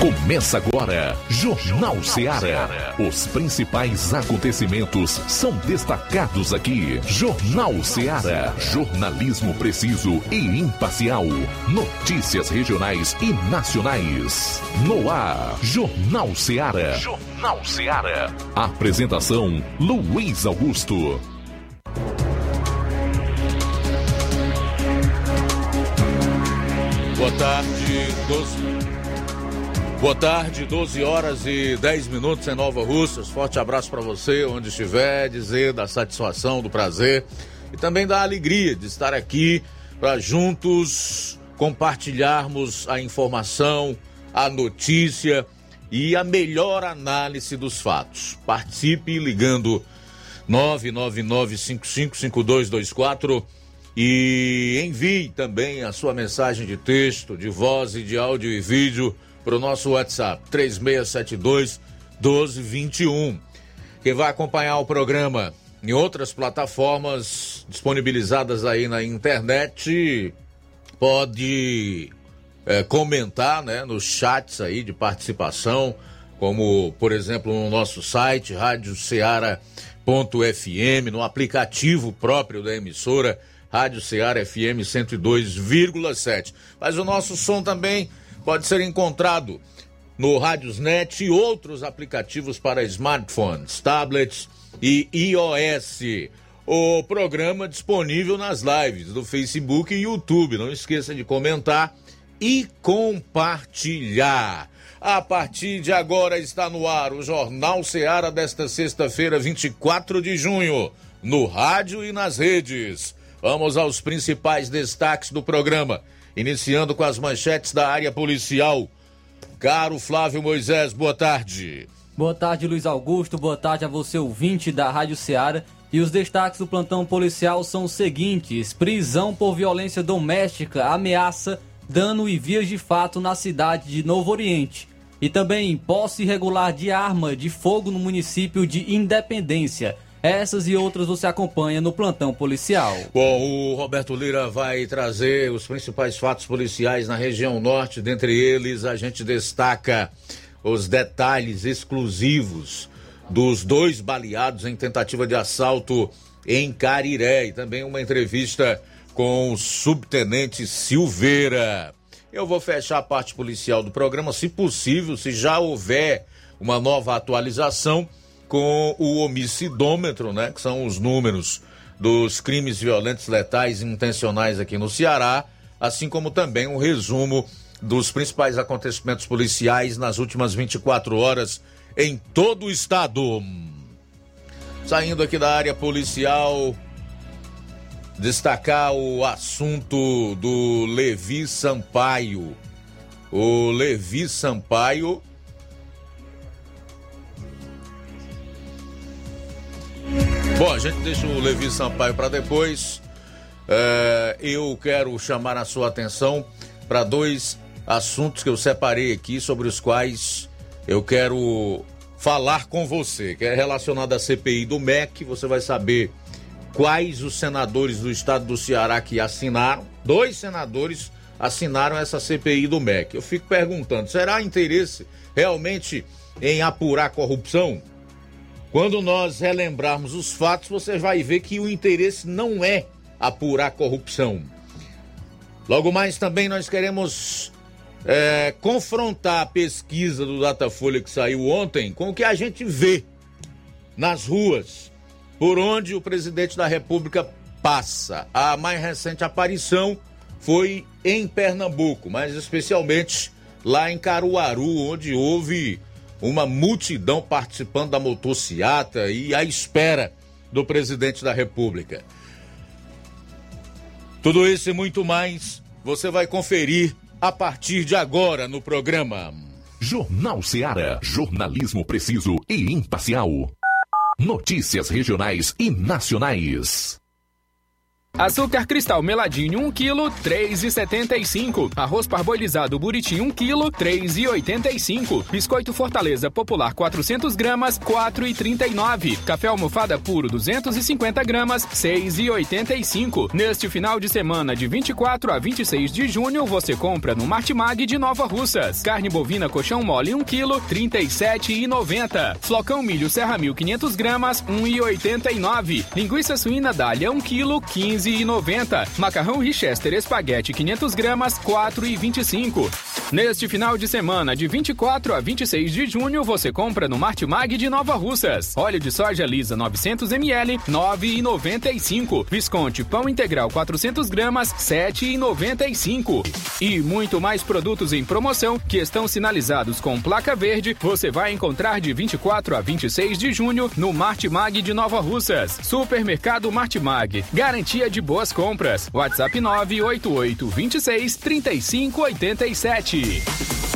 Começa agora, Jornal Ceará. Os principais acontecimentos são destacados aqui. Jornal Ceará. Jornalismo preciso e imparcial. Notícias regionais e nacionais. No ar, Jornal Ceará. Jornal Ceará. Apresentação: Luiz Augusto. Boa tarde, 12. Boa tarde, 12 horas e 10 minutos em Nova Russas. Forte abraço para você, onde estiver, dizer da satisfação, do prazer e também da alegria de estar aqui para juntos compartilharmos a informação, a notícia e a melhor análise dos fatos. Participe ligando 999555224 e envie também a sua mensagem de texto, de voz e de áudio e vídeo para o nosso WhatsApp 3672 1221. Quem vai acompanhar o programa em outras plataformas disponibilizadas aí na internet pode é, comentar né, nos chats aí de participação, como por exemplo no nosso site radioceara.fm, no aplicativo próprio da emissora Rádio Ceará FM 102,7. Mas o nosso som também pode ser encontrado no Radiosnet e outros aplicativos para smartphones, tablets e iOS. O programa disponível nas lives do Facebook e YouTube. Não esqueça de comentar e compartilhar. A partir de agora está no ar o Jornal Seara desta sexta-feira, 24 de junho, no rádio e nas redes. Vamos aos principais destaques do programa. Iniciando com as manchetes da área policial. Caro Flávio Moisés, boa tarde. Boa tarde, Luiz Augusto. Boa tarde a você, ouvinte da Rádio Ceará. E os destaques do plantão policial são os seguintes: prisão por violência doméstica, ameaça, dano e vias de fato na cidade de Novo Oriente. E também posse irregular de arma de fogo no município de Independência. Essas e outras você acompanha no plantão policial. Bom, o Roberto Lira vai trazer os principais fatos policiais na região norte. Dentre eles, a gente destaca os detalhes exclusivos dos dois baleados em tentativa de assalto em Cariré e também uma entrevista com o subtenente Silveira. Eu vou fechar a parte policial do programa, se possível, se já houver uma nova atualização com o homicidômetro, né, que são os números dos crimes violentos, letais intencionais aqui no Ceará, assim como também um resumo dos principais acontecimentos policiais nas últimas 24 horas em todo o estado. Saindo aqui da área policial, destacar o assunto do Levi Sampaio. O Levi Sampaio Bom, a gente deixa o Levi Sampaio para depois. É, eu quero chamar a sua atenção para dois assuntos que eu separei aqui sobre os quais eu quero falar com você, que é relacionado à CPI do MEC. Você vai saber quais os senadores do estado do Ceará que assinaram. Dois senadores assinaram essa CPI do MEC. Eu fico perguntando: será interesse realmente em apurar corrupção? Quando nós relembrarmos os fatos, você vai ver que o interesse não é apurar corrupção. Logo mais também nós queremos é, confrontar a pesquisa do Datafolha que saiu ontem com o que a gente vê nas ruas, por onde o presidente da República passa. A mais recente aparição foi em Pernambuco, mas especialmente lá em Caruaru, onde houve uma multidão participando da motociata e à espera do presidente da República. Tudo isso e muito mais você vai conferir a partir de agora no programa. Jornal Ceará, jornalismo preciso e imparcial. Notícias regionais e nacionais. Açúcar cristal meladinho 1 kg, 3,75. Arroz parboilizado buriti 1 kg, 3,85. Biscoito Fortaleza Popular 400 gramas, 4,39. Café almofada puro 250 gramas, 6,85. Neste final de semana de 24 a 26 de junho, você compra no Martimag de Nova Russas. Carne bovina colchão mole 1 kg, 37,90. Flocão milho Serra 1500 gramas, 1,89. Linguiça suína Dália 1 kg, 15 15,90. Macarrão Richester Espaguete 500 gramas, 4,25. Neste final de semana, de 24 a 26 de junho, você compra no Martimag de Nova Russas. Óleo de soja lisa 900 ml, 9,95. Visconde pão integral 400 gramas, 7,95. E muito mais produtos em promoção que estão sinalizados com placa verde, você vai encontrar de 24 a 26 de junho no Martimag de Nova Russas. Supermercado Martimag. Garantia de de boas compras. WhatsApp 988 26 35 87.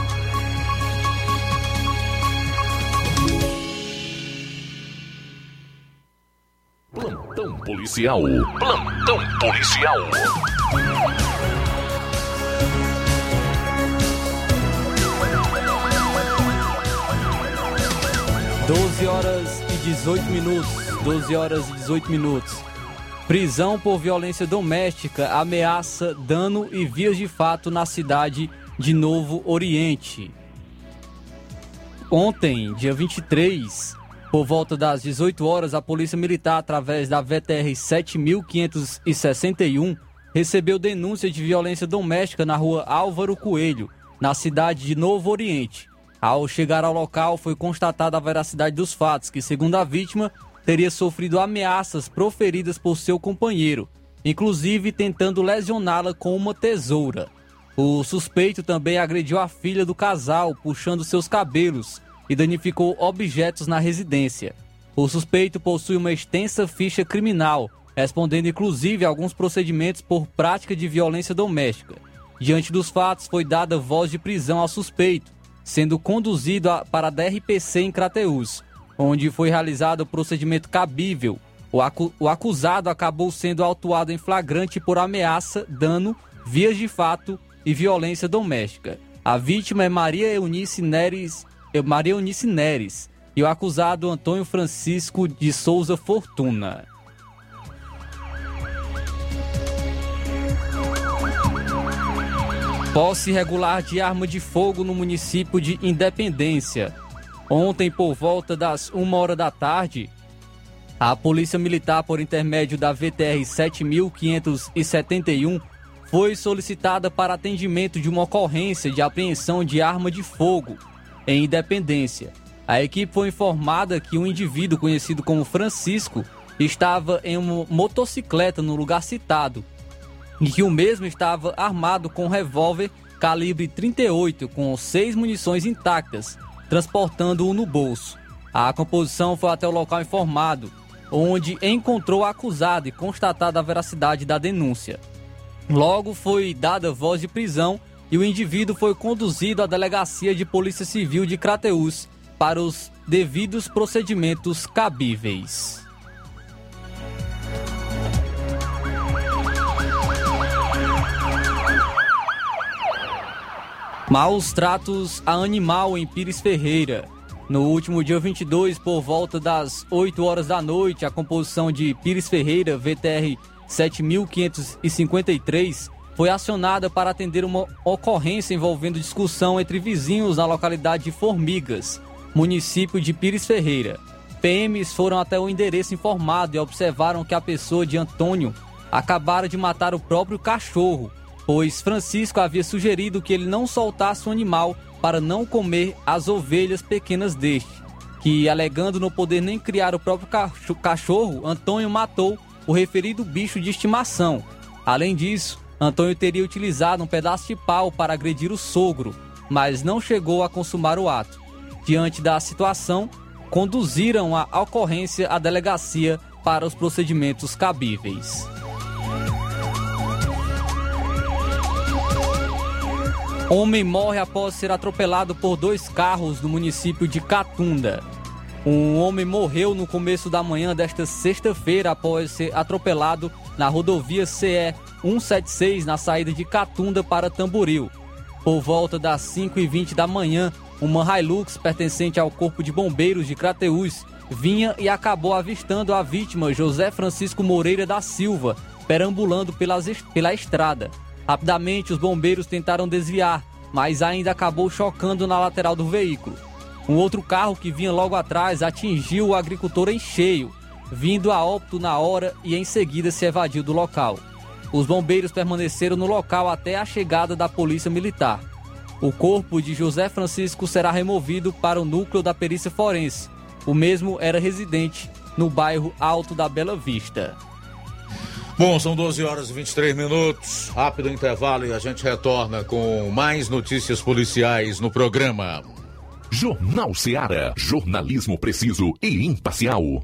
Policial. Plantão policial. Doze horas e 18 minutos. 12 horas e 18 minutos. Prisão por violência doméstica ameaça dano e vias de fato na cidade de Novo Oriente. Ontem, dia 23, por volta das 18 horas, a Polícia Militar, através da VTR 7561, recebeu denúncia de violência doméstica na rua Álvaro Coelho, na cidade de Novo Oriente. Ao chegar ao local, foi constatada a veracidade dos fatos, que, segundo a vítima, teria sofrido ameaças proferidas por seu companheiro, inclusive tentando lesioná-la com uma tesoura. O suspeito também agrediu a filha do casal, puxando seus cabelos e danificou objetos na residência. O suspeito possui uma extensa ficha criminal, respondendo inclusive a alguns procedimentos por prática de violência doméstica. Diante dos fatos, foi dada voz de prisão ao suspeito, sendo conduzido para a DRPC em Crateús, onde foi realizado o procedimento cabível. O, acu, o acusado acabou sendo autuado em flagrante por ameaça, dano, vias de fato e violência doméstica. A vítima é Maria Eunice Neres, Maria Eunice Neres e o acusado Antônio Francisco de Souza Fortuna. Posse irregular de arma de fogo no município de Independência. Ontem, por volta das 1 hora da tarde, a Polícia Militar, por intermédio da VTR 7571, foi solicitada para atendimento de uma ocorrência de apreensão de arma de fogo em Independência. A equipe foi informada que um indivíduo conhecido como Francisco estava em uma motocicleta no lugar citado e que o mesmo estava armado com um revólver calibre 38 com seis munições intactas, transportando-o no bolso. A composição foi até o local informado, onde encontrou o acusado e constatada a veracidade da denúncia. Logo foi dada voz de prisão e o indivíduo foi conduzido à delegacia de Polícia Civil de Crateús para os devidos procedimentos cabíveis. Maus tratos a animal em Pires Ferreira. No último dia 22, por volta das 8 horas da noite, a composição de Pires Ferreira, VTR 7553, foi acionada para atender uma ocorrência envolvendo discussão entre vizinhos na localidade de Formigas, município de Pires Ferreira. PMs foram até o endereço informado e observaram que a pessoa de Antônio acabara de matar o próprio cachorro pois Francisco havia sugerido que ele não soltasse o animal para não comer as ovelhas pequenas deste, que, alegando não poder nem criar o próprio cachorro, Antônio matou o referido bicho de estimação. Além disso, Antônio teria utilizado um pedaço de pau para agredir o sogro, mas não chegou a consumar o ato. Diante da situação, conduziram a ocorrência à delegacia para os procedimentos cabíveis. Homem morre após ser atropelado por dois carros no município de Catunda. Um homem morreu no começo da manhã desta sexta-feira após ser atropelado na rodovia CE 176 na saída de Catunda para Tamboril. Por volta das 5h20 da manhã, uma Hilux pertencente ao Corpo de Bombeiros de Crateús vinha e acabou avistando a vítima José Francisco Moreira da Silva, perambulando pelas, pela estrada. Rapidamente, os bombeiros tentaram desviar, mas ainda acabou chocando na lateral do veículo. Um outro carro que vinha logo atrás atingiu o agricultor em cheio, vindo a óbito na hora e em seguida se evadiu do local. Os bombeiros permaneceram no local até a chegada da polícia militar. O corpo de José Francisco será removido para o núcleo da perícia forense. O mesmo era residente no bairro Alto da Bela Vista. Bom, são 12 horas e 23 minutos. Rápido intervalo e a gente retorna com mais notícias policiais no programa. Jornal Seara. Jornalismo preciso e imparcial.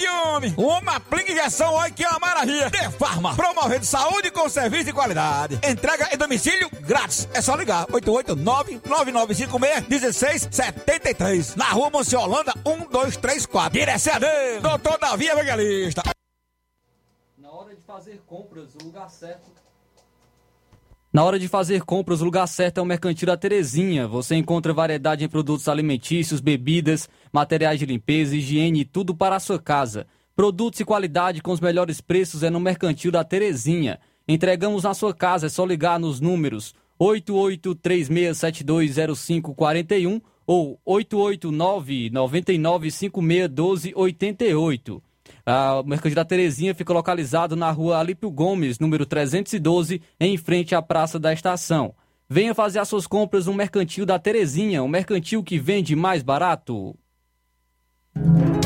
homem. Uma aplica injeção, olha que é uma maravilha. De Farma, promovendo saúde com serviço de qualidade. Entrega em domicílio grátis. É só ligar, 889-9956-1673. Na rua Monsiolanda, 1234. Direção dele, doutor Davi Evangelista. Na hora de fazer compras, o lugar certo. Na hora de fazer compras, o lugar certo é o Mercantil da Terezinha. Você encontra variedade em produtos alimentícios, bebidas, materiais de limpeza, higiene e tudo para a sua casa. Produtos e qualidade com os melhores preços é no Mercantil da Terezinha. Entregamos na sua casa, é só ligar nos números 8836720541 ou 889-99561288. Ah, o Mercantil da Terezinha fica localizado na rua Alípio Gomes, número 312, em frente à Praça da Estação. Venha fazer as suas compras no Mercantil da Terezinha, o mercantil que vende mais barato.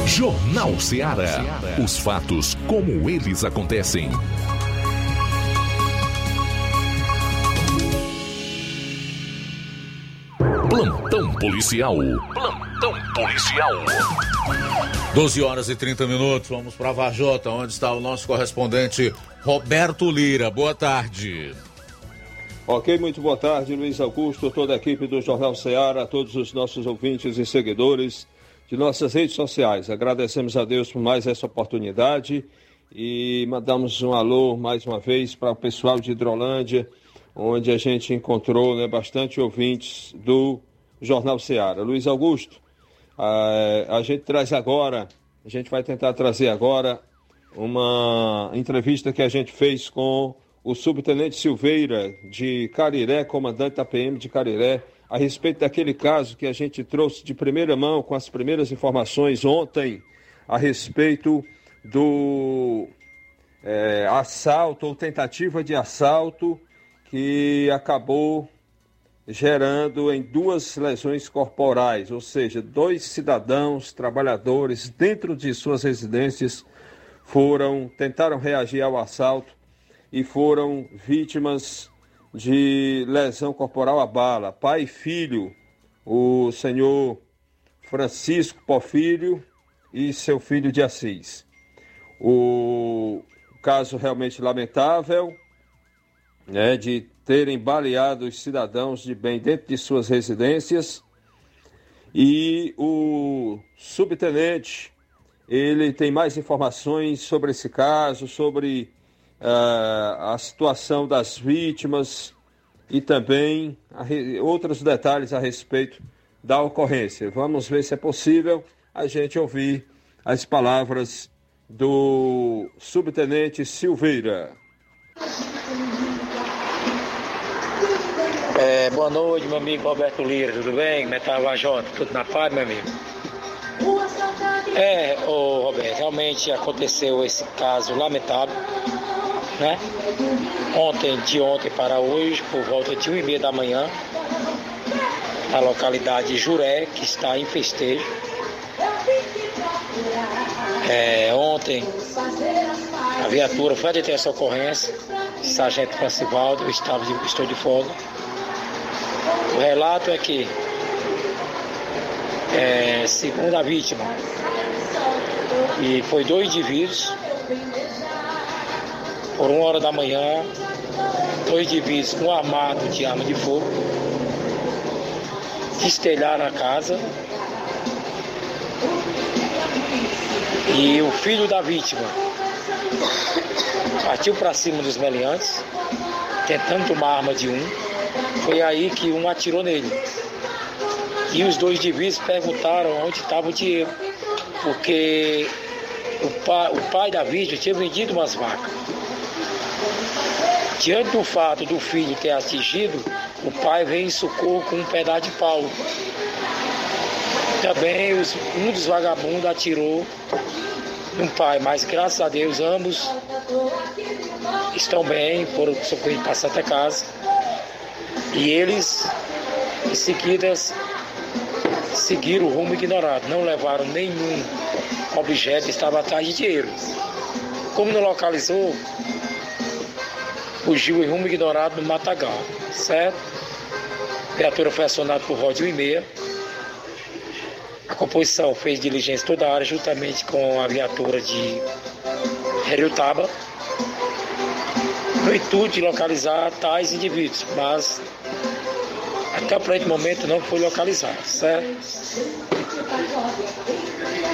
Jornal Ceará. Os fatos como eles acontecem. Plantão policial. Plantão policial. 12 horas e 30 minutos, vamos para Varjota, onde está o nosso correspondente Roberto Lira. Boa tarde. Ok, muito boa tarde, Luiz Augusto, toda a equipe do Jornal Ceará, todos os nossos ouvintes e seguidores de nossas redes sociais. Agradecemos a Deus por mais essa oportunidade e mandamos um alô mais uma vez para o pessoal de Hidrolândia, onde a gente encontrou né, bastante ouvintes do Jornal Ceará. Luiz Augusto, a, a gente traz agora, a gente vai tentar trazer agora uma entrevista que a gente fez com o subtenente Silveira de Cariré, comandante da PM de Cariré, a respeito daquele caso que a gente trouxe de primeira mão com as primeiras informações ontem a respeito do é, assalto ou tentativa de assalto que acabou gerando em duas lesões corporais, ou seja, dois cidadãos trabalhadores dentro de suas residências foram tentaram reagir ao assalto e foram vítimas de lesão corporal à bala. Pai e filho, o senhor Francisco Porfírio e seu filho de Assis. O caso realmente lamentável, né, de terem baleado os cidadãos de bem dentro de suas residências. E o subtenente, ele tem mais informações sobre esse caso, sobre uh, a situação das vítimas e também outros detalhes a respeito da ocorrência. Vamos ver se é possível a gente ouvir as palavras do subtenente Silveira. É, boa noite, meu amigo Roberto Lira, tudo bem? Como é que tá? Tudo na paz, meu amigo? É, ô Roberto, realmente aconteceu esse caso lamentável, né? Ontem, de ontem para hoje, por volta de 1 e meia da manhã, na localidade Juré, que está em festejo. É, ontem, a viatura foi atender essa ocorrência, Sargento Francivaldo, estou de folga o relato é que, é, segundo a vítima, e foi dois indivíduos, por uma hora da manhã, dois indivíduos com armado de arma de fogo, estelharam a casa. E o filho da vítima partiu para cima dos meliantes, tentando tomar arma de um foi aí que um atirou nele. E os dois divisos perguntaram onde estava o dinheiro, porque o pai, o pai da vítima tinha vendido umas vacas. Diante do fato do filho ter atingido, o pai veio em socorro com um pedaço de pau. Também os, um dos vagabundos atirou no pai, mas graças a Deus ambos estão bem, foram socorridos para Santa Casa. E eles, em seguida, seguiram o rumo ignorado, não levaram nenhum objeto, estava atrás de dinheiro. Como não localizou, fugiu em rumo ignorado no Matagal, certo? A viatura foi acionada por Ródio e meia. A composição fez diligência toda a área juntamente com a viatura de Heriutaba no intuito de localizar tais indivíduos, mas até o presente momento não foi localizado, certo?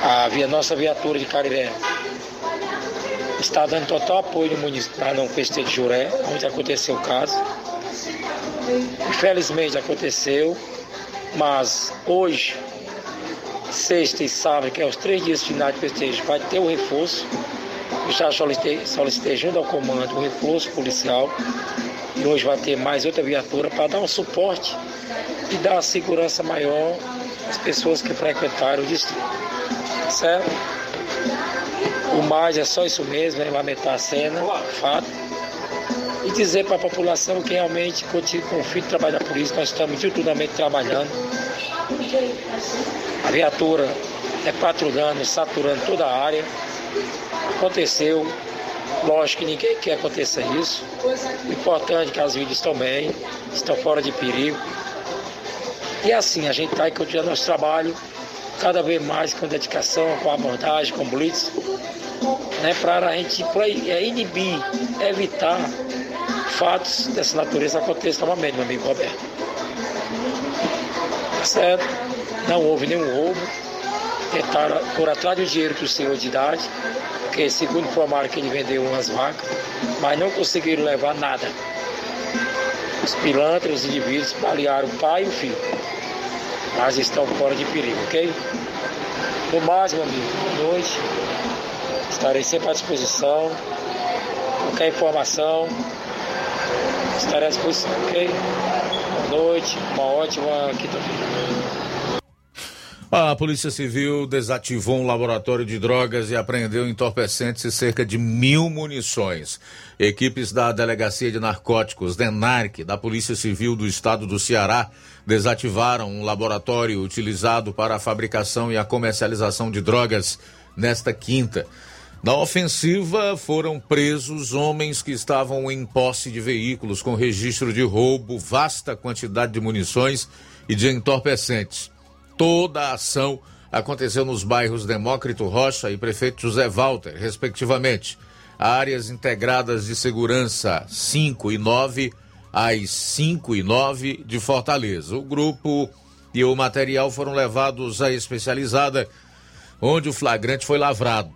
A via, nossa viatura de Cariré está dando total apoio no município para não festejo de Juré, onde aconteceu o caso. Infelizmente aconteceu, mas hoje, sexta e sábado, que é os três dias finais de festejo, vai ter o reforço já solicitei, solicitei junto ao comando um reforço policial e hoje vai ter mais outra viatura para dar um suporte e dar uma segurança maior às pessoas que frequentaram o distrito. Certo? O mais é só isso mesmo, é lamentar a cena, fato. E dizer para a população que realmente confio em trabalhar por isso, nós estamos diuturnamente trabalhando. A viatura é patrulhando, saturando toda a área aconteceu. Lógico que ninguém quer acontecer isso. O importante é que as vidas estão bem, estão fora de perigo. E assim, a gente está aí continuando nosso trabalho, cada vez mais com dedicação, com abordagem, com blitz, né, para a gente é, inibir, evitar fatos dessa natureza aconteçam novamente, meu amigo Roberto. Tá certo? Não houve nenhum roubo. Tentaram por atrás do dinheiro que o senhor de idade, porque segundo informaram que ele vendeu umas vacas, mas não conseguiram levar nada. Os pilantras, os indivíduos, balearam o pai e o filho. Mas estão fora de perigo, ok? No mais, meu amigo, boa noite. Estarei sempre à disposição. Qualquer informação, estarei à disposição, ok? Boa noite, uma ótima quinta-feira. A Polícia Civil desativou um laboratório de drogas e apreendeu entorpecentes e cerca de mil munições. Equipes da Delegacia de Narcóticos, DENARC, da Polícia Civil do Estado do Ceará, desativaram um laboratório utilizado para a fabricação e a comercialização de drogas nesta quinta. Na ofensiva foram presos homens que estavam em posse de veículos com registro de roubo, vasta quantidade de munições e de entorpecentes. Toda a ação aconteceu nos bairros Demócrito Rocha e Prefeito José Walter, respectivamente. Áreas integradas de segurança 5 e 9 às 5 e 9 de Fortaleza. O grupo e o material foram levados à especializada, onde o flagrante foi lavrado.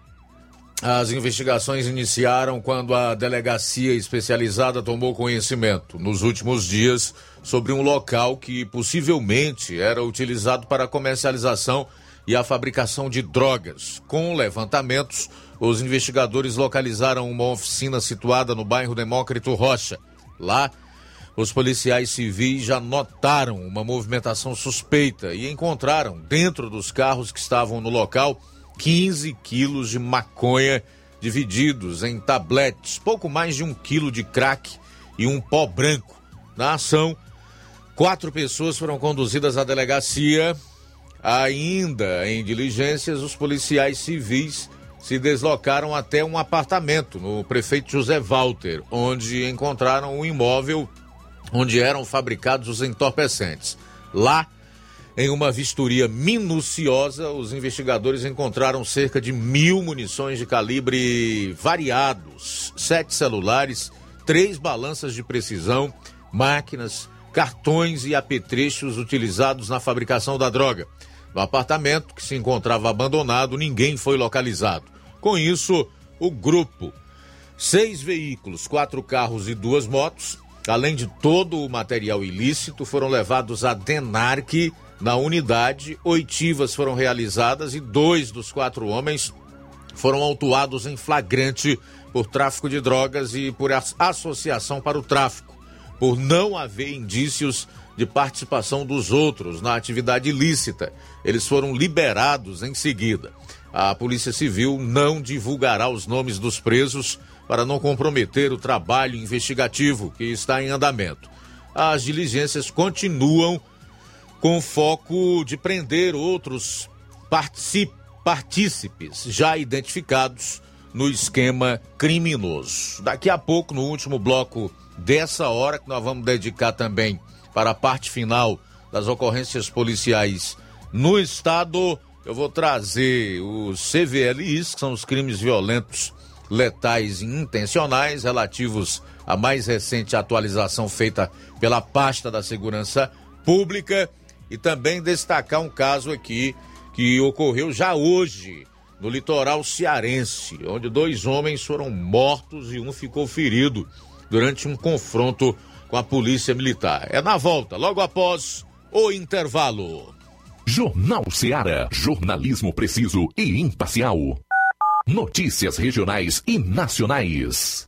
As investigações iniciaram quando a delegacia especializada tomou conhecimento, nos últimos dias, sobre um local que possivelmente era utilizado para a comercialização e a fabricação de drogas. Com levantamentos, os investigadores localizaram uma oficina situada no bairro Demócrito Rocha. Lá, os policiais civis já notaram uma movimentação suspeita e encontraram, dentro dos carros que estavam no local, 15 quilos de maconha divididos em tabletes, pouco mais de um quilo de crack e um pó branco. Na ação, quatro pessoas foram conduzidas à delegacia. Ainda em diligências, os policiais civis se deslocaram até um apartamento no prefeito José Walter, onde encontraram um imóvel onde eram fabricados os entorpecentes. Lá, em uma vistoria minuciosa, os investigadores encontraram cerca de mil munições de calibre variados, sete celulares, três balanças de precisão, máquinas, cartões e apetrechos utilizados na fabricação da droga. No apartamento, que se encontrava abandonado, ninguém foi localizado. Com isso, o grupo, seis veículos, quatro carros e duas motos, além de todo o material ilícito, foram levados à DENARC na unidade. Oitivas foram realizadas e dois dos quatro homens foram autuados em flagrante por tráfico de drogas e por associação para o tráfico por não haver indícios de participação dos outros na atividade ilícita. Eles foram liberados em seguida. A Polícia Civil não divulgará os nomes dos presos para não comprometer o trabalho investigativo que está em andamento. As diligências continuam com foco de prender outros partícipes já identificados no esquema criminoso. Daqui a pouco, no último bloco dessa hora que nós vamos dedicar também para a parte final das ocorrências policiais no estado. Eu vou trazer os CVLIs, que são os crimes violentos, letais e intencionais, relativos à mais recente atualização feita pela pasta da Segurança Pública, e também destacar um caso aqui que ocorreu já hoje no litoral cearense, onde dois homens foram mortos e um ficou ferido durante um confronto com a polícia militar. É na volta, logo após o intervalo. Jornal Ceará, jornalismo preciso e imparcial. Notícias regionais e nacionais.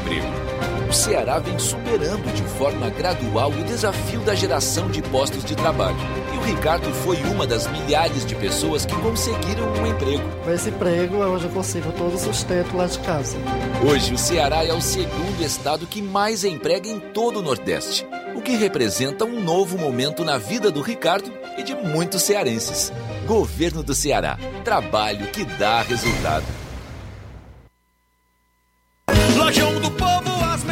O Ceará vem superando de forma gradual o desafio da geração de postos de trabalho. E o Ricardo foi uma das milhares de pessoas que conseguiram um emprego. Com esse emprego, hoje eu consigo todo o sustento lá de casa. Hoje, o Ceará é o segundo estado que mais emprega em todo o Nordeste, o que representa um novo momento na vida do Ricardo e de muitos cearenses. Governo do Ceará. Trabalho que dá resultado. Lojão do Povo,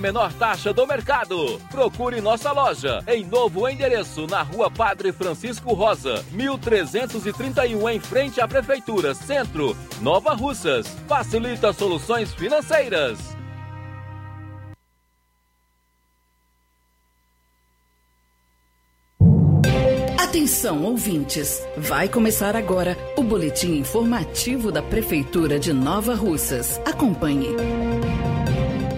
menor taxa do mercado. Procure nossa loja em novo endereço na Rua Padre Francisco Rosa, 1331 em frente à Prefeitura Centro, Nova Russas. Facilita soluções financeiras. Atenção, ouvintes! Vai começar agora o boletim informativo da Prefeitura de Nova Russas. Acompanhe.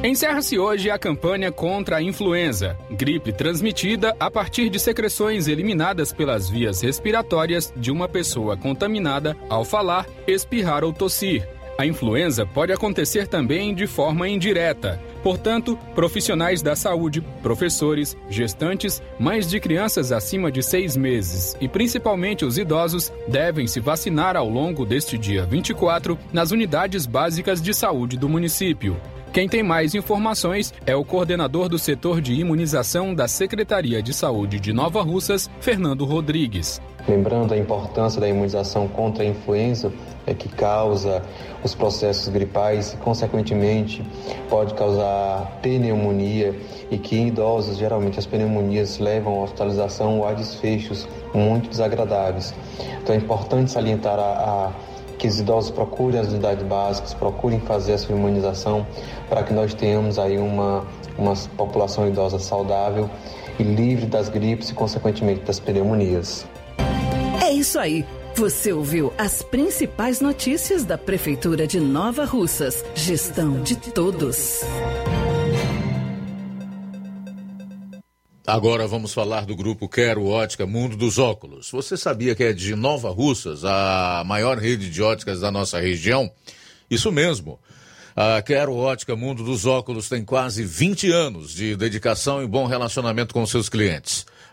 Encerra-se hoje a campanha contra a influenza, gripe transmitida a partir de secreções eliminadas pelas vias respiratórias de uma pessoa contaminada ao falar, espirrar ou tossir. A influenza pode acontecer também de forma indireta. Portanto, profissionais da saúde, professores, gestantes, mães de crianças acima de seis meses e principalmente os idosos devem se vacinar ao longo deste dia 24 nas unidades básicas de saúde do município. Quem tem mais informações é o coordenador do setor de imunização da Secretaria de Saúde de Nova Russas, Fernando Rodrigues. Lembrando a importância da imunização contra a influenza, é que causa os processos gripais e, consequentemente, pode causar pneumonia e que em idosos, geralmente, as pneumonias levam à hospitalização ou a desfechos muito desagradáveis. Então, é importante salientar a, a que os idosos procurem as unidades básicas, procurem fazer a sua imunização para que nós tenhamos aí uma, uma população idosa saudável e livre das gripes e, consequentemente, das pneumonias. É isso aí. Você ouviu as principais notícias da Prefeitura de Nova Russas. Gestão de todos. Agora vamos falar do grupo Quero Ótica Mundo dos Óculos. Você sabia que é de Nova Russas, a maior rede de óticas da nossa região? Isso mesmo. A Quero Ótica Mundo dos Óculos tem quase 20 anos de dedicação e bom relacionamento com seus clientes.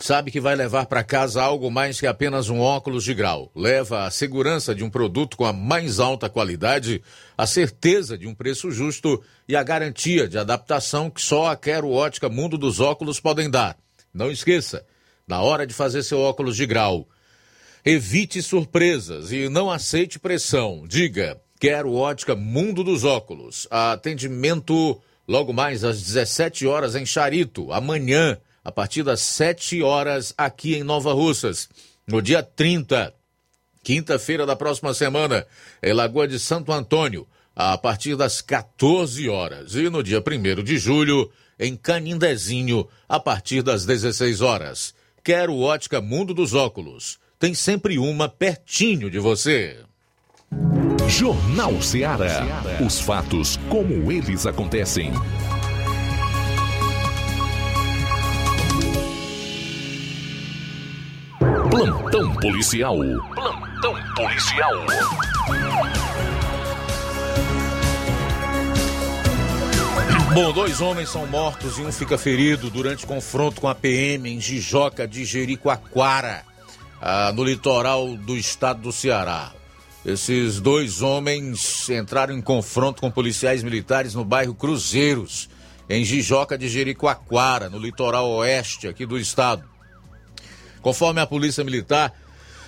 sabe que vai levar para casa algo mais que apenas um óculos de grau. Leva a segurança de um produto com a mais alta qualidade, a certeza de um preço justo e a garantia de adaptação que só a Quero Ótica Mundo dos Óculos podem dar. Não esqueça, na hora de fazer seu óculos de grau, evite surpresas e não aceite pressão. Diga, Quero Ótica Mundo dos Óculos. Atendimento logo mais às 17 horas em Charito, amanhã a partir das 7 horas aqui em Nova Russas. No dia 30, quinta-feira da próxima semana, em Lagoa de Santo Antônio, a partir das 14 horas. E no dia 1 de julho, em Canindezinho, a partir das 16 horas. Quero ótica Mundo dos Óculos. Tem sempre uma pertinho de você. Jornal Ceará. Os fatos como eles acontecem. Plantão policial. Plantão policial. Bom, dois homens são mortos e um fica ferido durante confronto com a PM em Jijoca de Jericoacoara, ah, no litoral do estado do Ceará. Esses dois homens entraram em confronto com policiais militares no bairro Cruzeiros, em Jijoca de Jericoacoara, no litoral oeste aqui do estado. Conforme a Polícia Militar,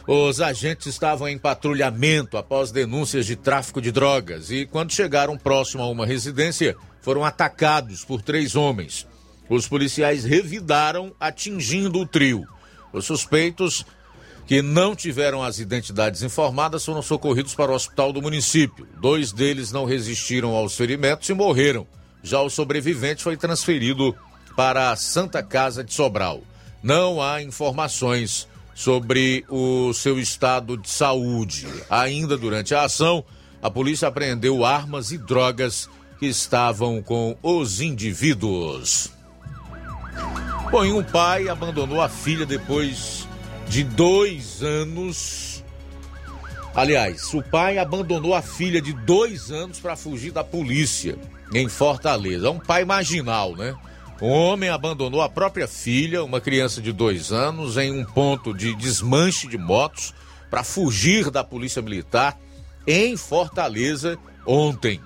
os agentes estavam em patrulhamento após denúncias de tráfico de drogas e, quando chegaram próximo a uma residência, foram atacados por três homens. Os policiais revidaram, atingindo o trio. Os suspeitos, que não tiveram as identidades informadas, foram socorridos para o hospital do município. Dois deles não resistiram aos ferimentos e morreram. Já o sobrevivente foi transferido para a Santa Casa de Sobral não há informações sobre o seu estado de saúde. Ainda durante a ação, a polícia apreendeu armas e drogas que estavam com os indivíduos. Bom, um pai abandonou a filha depois de dois anos. Aliás, o pai abandonou a filha de dois anos para fugir da polícia em Fortaleza. É um pai marginal, né? Um homem abandonou a própria filha, uma criança de dois anos, em um ponto de desmanche de motos para fugir da polícia militar em Fortaleza ontem.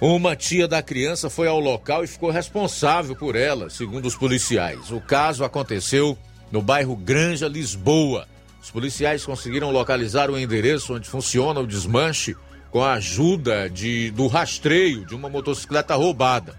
Uma tia da criança foi ao local e ficou responsável por ela, segundo os policiais. O caso aconteceu no bairro Granja, Lisboa. Os policiais conseguiram localizar o endereço onde funciona o desmanche com a ajuda de, do rastreio de uma motocicleta roubada.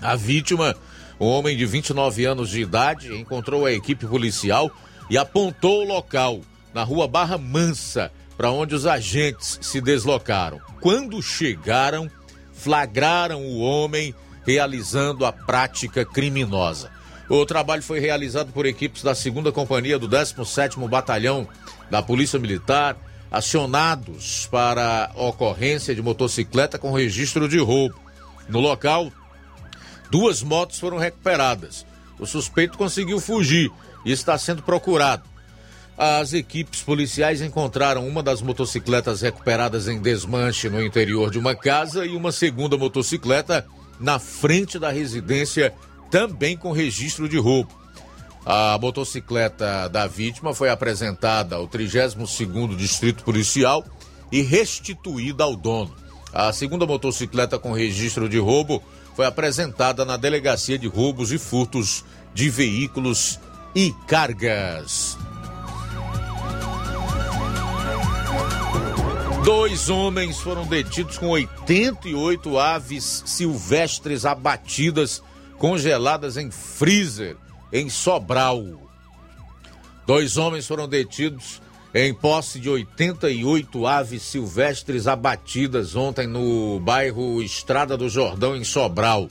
A vítima um homem de 29 anos de idade encontrou a equipe policial e apontou o local, na rua Barra Mansa, para onde os agentes se deslocaram. Quando chegaram, flagraram o homem realizando a prática criminosa. O trabalho foi realizado por equipes da 2 Companhia do 17º Batalhão da Polícia Militar, acionados para ocorrência de motocicleta com registro de roubo. No local, Duas motos foram recuperadas. O suspeito conseguiu fugir e está sendo procurado. As equipes policiais encontraram uma das motocicletas recuperadas em desmanche no interior de uma casa e uma segunda motocicleta na frente da residência, também com registro de roubo. A motocicleta da vítima foi apresentada ao 32º Distrito Policial e restituída ao dono. A segunda motocicleta com registro de roubo foi apresentada na Delegacia de Roubos e Furtos de Veículos e Cargas. Dois homens foram detidos com 88 aves silvestres abatidas, congeladas em freezer, em Sobral. Dois homens foram detidos em posse de 88 aves silvestres abatidas ontem no bairro Estrada do Jordão, em Sobral.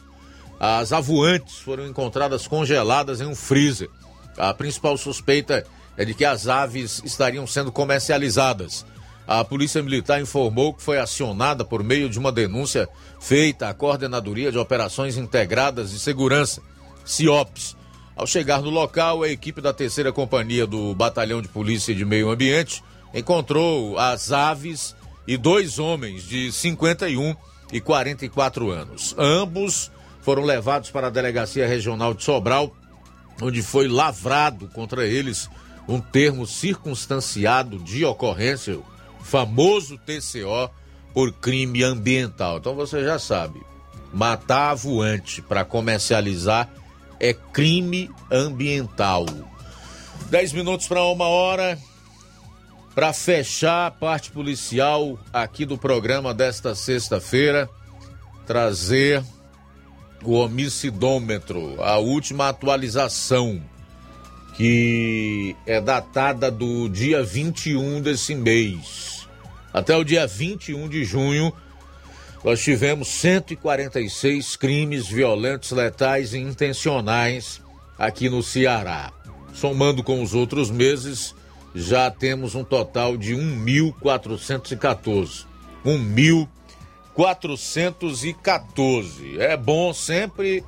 As avoantes foram encontradas congeladas em um freezer. A principal suspeita é de que as aves estariam sendo comercializadas. A Polícia Militar informou que foi acionada por meio de uma denúncia feita à Coordenadoria de Operações Integradas de Segurança, CIOPS. Ao chegar no local, a equipe da terceira companhia do Batalhão de Polícia de Meio Ambiente encontrou as aves e dois homens de 51 e 44 anos. Ambos foram levados para a Delegacia Regional de Sobral, onde foi lavrado contra eles um termo circunstanciado de ocorrência, famoso TCO, por crime ambiental. Então você já sabe, matar voante para comercializar é crime ambiental. Dez minutos para uma hora. Para fechar a parte policial aqui do programa desta sexta-feira, trazer o homicidômetro, a última atualização, que é datada do dia 21 desse mês. Até o dia 21 de junho, nós tivemos 146 crimes violentos, letais e intencionais aqui no Ceará. Somando com os outros meses, já temos um total de 1.414. 1.414. É bom sempre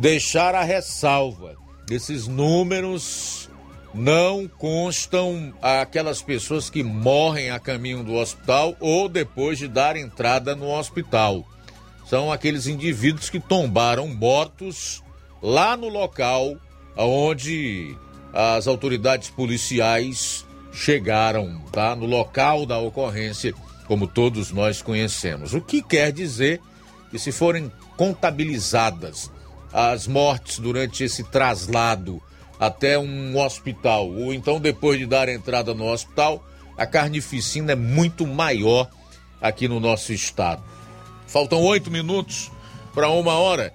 deixar a ressalva. Esses números não constam aquelas pessoas que morrem a caminho do hospital ou depois de dar entrada no hospital. São aqueles indivíduos que tombaram mortos lá no local onde as autoridades policiais chegaram, tá? No local da ocorrência, como todos nós conhecemos. O que quer dizer que se forem contabilizadas as mortes durante esse traslado até um hospital, ou então depois de dar entrada no hospital, a carnificina é muito maior aqui no nosso estado. Faltam oito minutos para uma hora.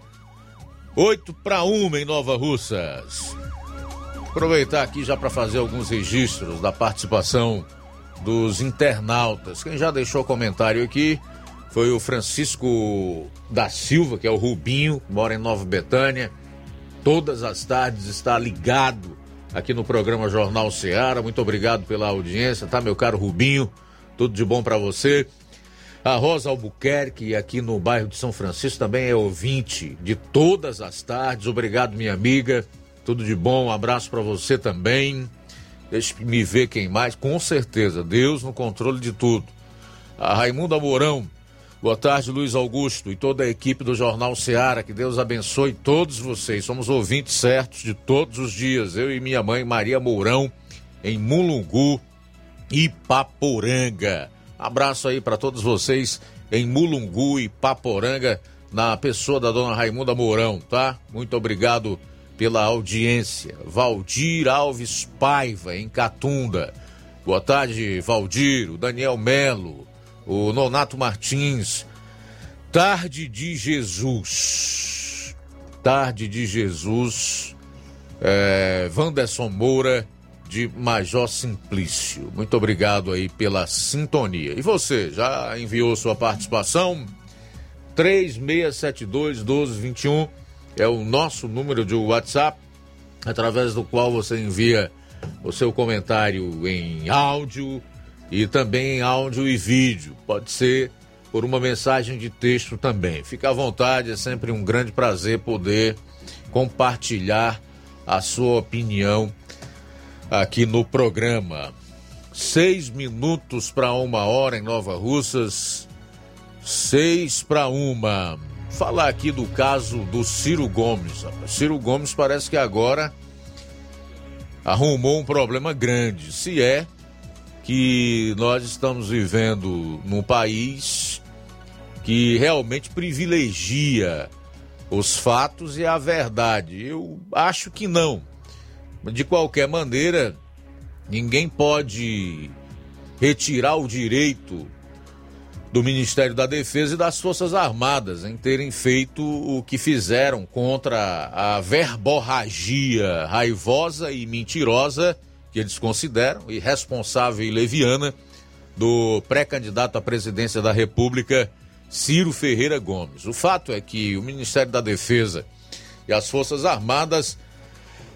Oito para uma em Nova Russas. Aproveitar aqui já para fazer alguns registros da participação dos internautas. Quem já deixou comentário aqui foi o Francisco da Silva, que é o Rubinho, mora em Nova Betânia. Todas as tardes está ligado aqui no programa Jornal Ceará. Muito obrigado pela audiência, tá, meu caro Rubinho? Tudo de bom para você. A Rosa Albuquerque, aqui no bairro de São Francisco, também é ouvinte de todas as tardes. Obrigado, minha amiga. Tudo de bom, um abraço para você também. Deixe me ver quem mais. Com certeza, Deus no controle de tudo. A Raimunda Mourão. Boa tarde, Luiz Augusto e toda a equipe do Jornal Seara. Que Deus abençoe todos vocês. Somos ouvintes certos de todos os dias. Eu e minha mãe, Maria Mourão, em Mulungu e Paporanga. Abraço aí para todos vocês em Mulungu e Paporanga, na pessoa da dona Raimunda Mourão, tá? Muito obrigado pela audiência. Valdir Alves Paiva, em Catunda. Boa tarde, Valdir, o Daniel Melo, o Nonato Martins. Tarde de Jesus. Tarde de Jesus. É, Vanderson Moura, de Major Simplício. Muito obrigado aí pela sintonia. E você, já enviou sua participação? 3672 1221 é o nosso número de WhatsApp, através do qual você envia o seu comentário em áudio e também em áudio e vídeo. Pode ser por uma mensagem de texto também. Fica à vontade, é sempre um grande prazer poder compartilhar a sua opinião aqui no programa. Seis minutos para uma hora em Nova Russas, seis para uma falar aqui do caso do Ciro Gomes. Ciro Gomes parece que agora arrumou um problema grande. Se é que nós estamos vivendo num país que realmente privilegia os fatos e a verdade. Eu acho que não. De qualquer maneira, ninguém pode retirar o direito do Ministério da Defesa e das Forças Armadas em terem feito o que fizeram contra a verborragia raivosa e mentirosa que eles consideram irresponsável e leviana do pré-candidato à presidência da República, Ciro Ferreira Gomes. O fato é que o Ministério da Defesa e as Forças Armadas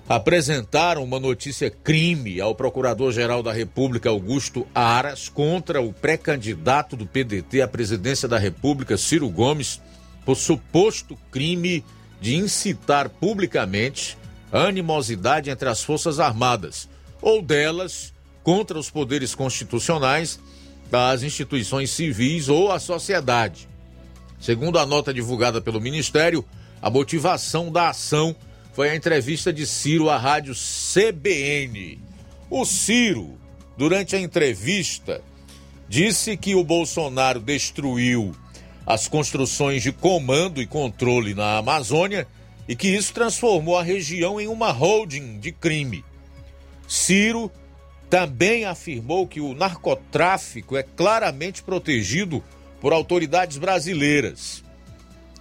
apresentaram uma notícia crime ao Procurador-Geral da República Augusto Aras contra o pré-candidato do PDT à presidência da República Ciro Gomes por suposto crime de incitar publicamente a animosidade entre as Forças Armadas ou delas contra os poderes constitucionais das instituições civis ou a sociedade. Segundo a nota divulgada pelo Ministério, a motivação da ação foi a entrevista de Ciro à rádio CBN. O Ciro, durante a entrevista, disse que o Bolsonaro destruiu as construções de comando e controle na Amazônia e que isso transformou a região em uma holding de crime. Ciro também afirmou que o narcotráfico é claramente protegido por autoridades brasileiras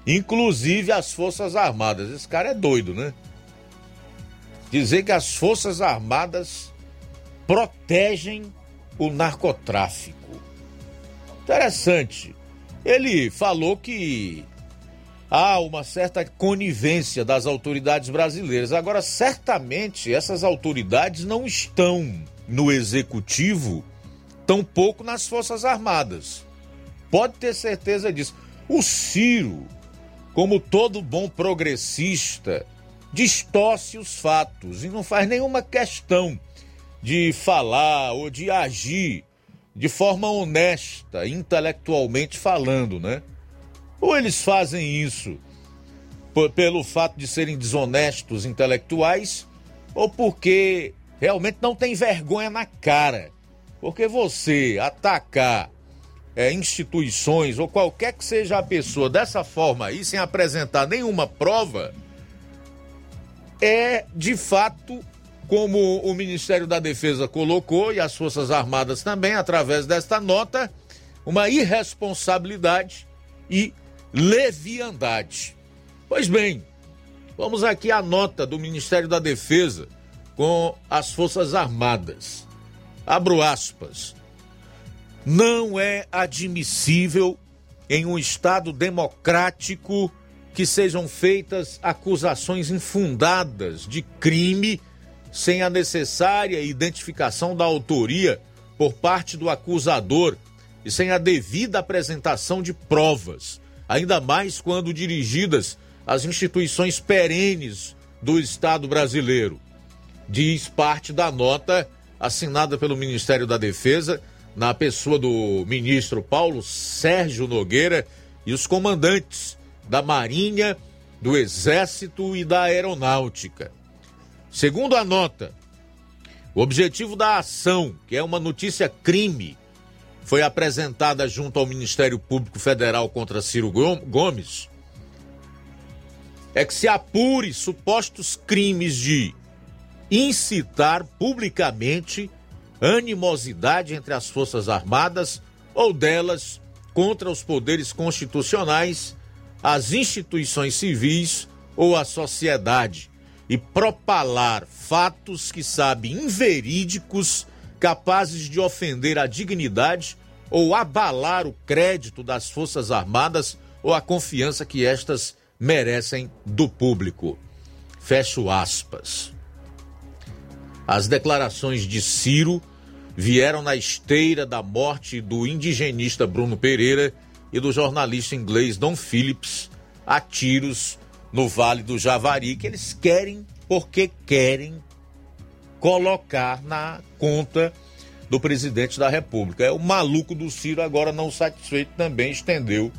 inclusive as Forças Armadas. Esse cara é doido, né? Dizer que as Forças Armadas protegem o narcotráfico. Interessante. Ele falou que há uma certa conivência das autoridades brasileiras. Agora, certamente essas autoridades não estão no executivo, tampouco nas Forças Armadas. Pode ter certeza disso. O Ciro como todo bom progressista, distorce os fatos e não faz nenhuma questão de falar ou de agir de forma honesta, intelectualmente falando, né? Ou eles fazem isso pelo fato de serem desonestos intelectuais, ou porque realmente não tem vergonha na cara. Porque você atacar é, instituições ou qualquer que seja a pessoa dessa forma aí, sem apresentar nenhuma prova, é de fato, como o Ministério da Defesa colocou e as Forças Armadas também, através desta nota, uma irresponsabilidade e leviandade. Pois bem, vamos aqui à nota do Ministério da Defesa com as Forças Armadas. Abro aspas. Não é admissível em um Estado democrático que sejam feitas acusações infundadas de crime sem a necessária identificação da autoria por parte do acusador e sem a devida apresentação de provas, ainda mais quando dirigidas às instituições perenes do Estado brasileiro. Diz parte da nota assinada pelo Ministério da Defesa na pessoa do ministro Paulo Sérgio Nogueira e os comandantes da Marinha, do Exército e da Aeronáutica. Segundo a nota, o objetivo da ação, que é uma notícia crime, foi apresentada junto ao Ministério Público Federal contra Ciro Gomes, é que se apure supostos crimes de incitar publicamente animosidade entre as Forças Armadas ou delas contra os poderes constitucionais, as instituições civis ou a sociedade e propalar fatos que sabe inverídicos capazes de ofender a dignidade ou abalar o crédito das Forças Armadas ou a confiança que estas merecem do público. Fecho aspas. As declarações de Ciro vieram na esteira da morte do indigenista Bruno Pereira e do jornalista inglês Don Phillips a tiros no Vale do Javari, que eles querem, porque querem, colocar na conta do presidente da República. É o maluco do Ciro, agora não satisfeito, também estendeu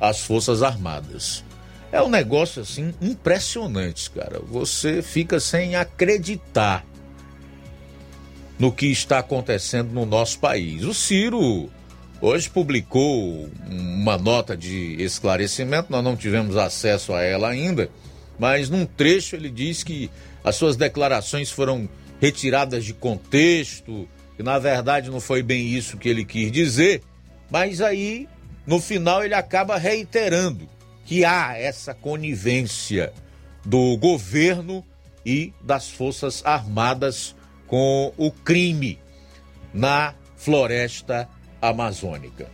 as Forças Armadas. É um negócio assim impressionante, cara. Você fica sem acreditar no que está acontecendo no nosso país. O Ciro hoje publicou uma nota de esclarecimento, nós não tivemos acesso a ela ainda, mas num trecho ele diz que as suas declarações foram retiradas de contexto, que na verdade não foi bem isso que ele quis dizer, mas aí no final ele acaba reiterando que há essa conivência do governo e das Forças Armadas com o crime na floresta amazônica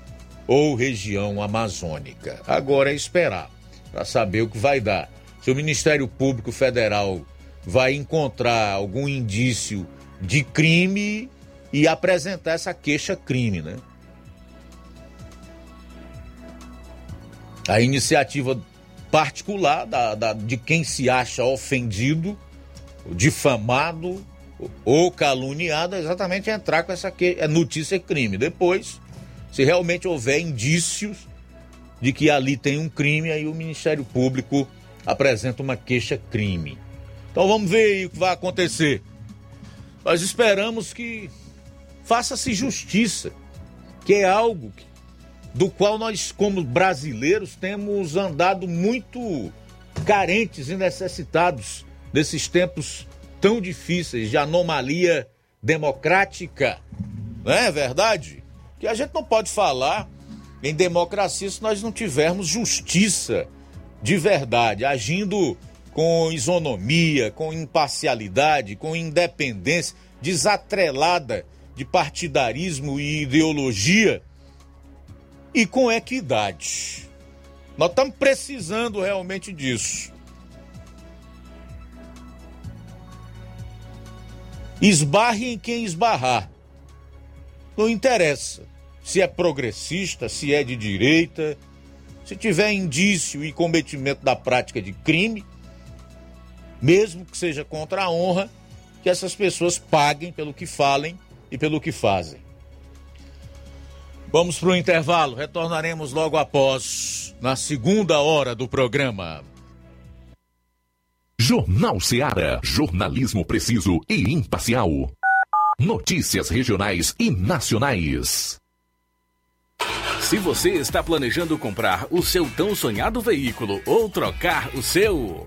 ou região amazônica. Agora é esperar para saber o que vai dar. Se o Ministério Público Federal vai encontrar algum indício de crime e apresentar essa queixa-crime, né? A iniciativa particular da, da, de quem se acha ofendido, difamado ou caluniado é exatamente entrar com essa que, é notícia crime. Depois, se realmente houver indícios de que ali tem um crime, aí o Ministério Público apresenta uma queixa-crime. Então vamos ver o que vai acontecer. Nós esperamos que faça-se justiça, que é algo do qual nós, como brasileiros, temos andado muito carentes e necessitados nesses tempos tão difíceis de anomalia democrática. Não é verdade? Que a gente não pode falar em democracia se nós não tivermos justiça de verdade, agindo com isonomia, com imparcialidade, com independência, desatrelada de partidarismo e ideologia e com equidade. Nós estamos precisando realmente disso. Esbarre em quem esbarrar. Não interessa se é progressista, se é de direita, se tiver indício e cometimento da prática de crime, mesmo que seja contra a honra, que essas pessoas paguem pelo que falem e pelo que fazem. Vamos para o intervalo, retornaremos logo após, na segunda hora do programa. Jornal Seara. Jornalismo preciso e imparcial. Notícias regionais e nacionais. Se você está planejando comprar o seu tão sonhado veículo ou trocar o seu.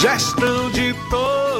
Gestão de todos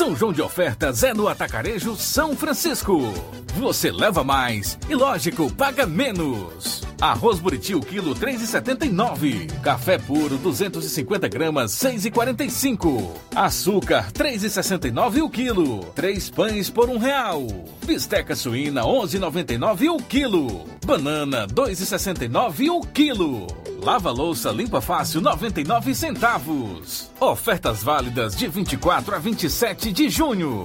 São João de Ofertas é no Atacarejo São Francisco. Você leva mais e, lógico, paga menos. Arroz buriti o quilo 3,79. Café puro 250 gramas 6,45. Açúcar 3,69 o quilo. Três pães por um real. Bisteca suína 11,99 o quilo. Banana 2,69 o quilo. Lava louça limpa fácil 99 centavos. Ofertas válidas de 24 a 27 de junho.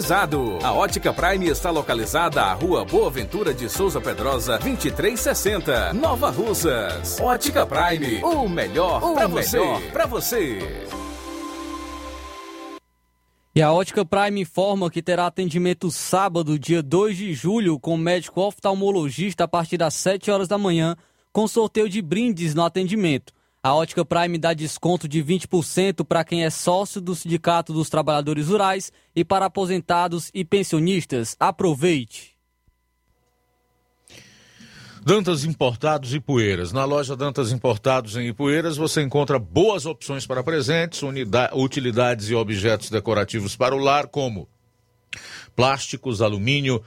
A Ótica Prime está localizada à Rua Boa Ventura de Souza Pedrosa, 2360, Nova Russas. Ótica Prime, o melhor para você. Pra você. E a Ótica Prime informa que terá atendimento sábado, dia 2 de julho, com médico oftalmologista a partir das 7 horas da manhã, com sorteio de brindes no atendimento. A Ótica Prime dá desconto de 20% para quem é sócio do Sindicato dos Trabalhadores Rurais e para aposentados e pensionistas. Aproveite! Dantas Importados e Poeiras. Na loja Dantas Importados em Ipueiras você encontra boas opções para presentes, utilidades e objetos decorativos para o lar, como plásticos, alumínio,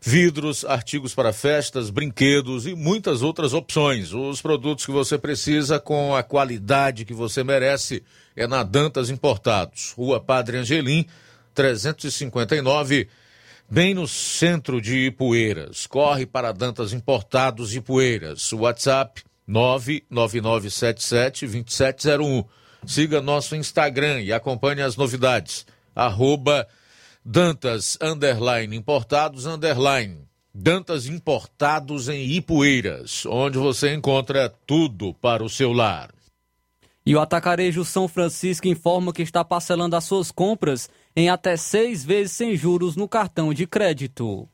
vidros, artigos para festas, brinquedos e muitas outras opções. Os produtos que você precisa com a qualidade que você merece é na Dantas Importados, Rua Padre Angelim, 359, bem no centro de Ipueiras. Corre para Dantas Importados Poeiras. WhatsApp 999772701. Siga nosso Instagram e acompanhe as novidades. Arroba Dantas Underline Importados Underline. Dantas Importados em Ipueiras, onde você encontra tudo para o seu lar. E o Atacarejo São Francisco informa que está parcelando as suas compras em até seis vezes sem juros no cartão de crédito.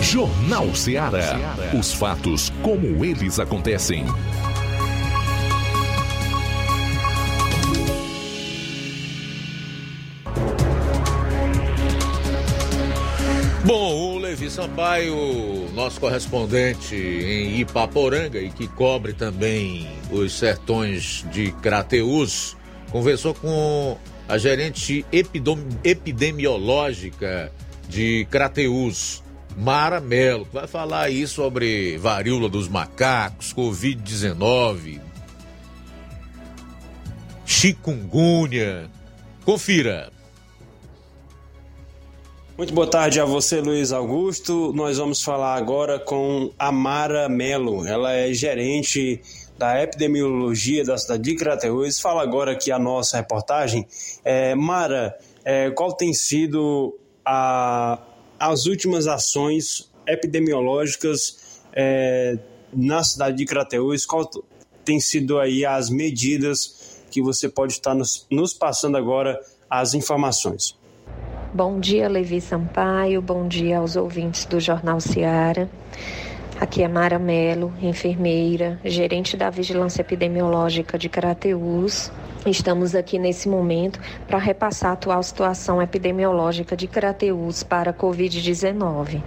Jornal Ceará. Os fatos como eles acontecem. Bom, o Levi Sampaio, nosso correspondente em Ipaporanga e que cobre também os sertões de Crateus, conversou com a gerente epidemiológica de Crateus, Mara Melo, que vai falar aí sobre varíola dos macacos, Covid-19, chikungunya. Confira. Muito boa tarde a você, Luiz Augusto. Nós vamos falar agora com a Mara Melo. Ela é gerente da epidemiologia da cidade de Crateús. Fala agora aqui a nossa reportagem. É, Mara, é, qual tem sido a, as últimas ações epidemiológicas é, na cidade de Crateús? Qual tem sido aí as medidas que você pode estar nos, nos passando agora as informações? Bom dia, Levi Sampaio. Bom dia aos ouvintes do Jornal Seara. Aqui é Mara Melo, enfermeira, gerente da Vigilância Epidemiológica de Crateús. Estamos aqui nesse momento para repassar a atual situação epidemiológica de Crateús para a Covid-19.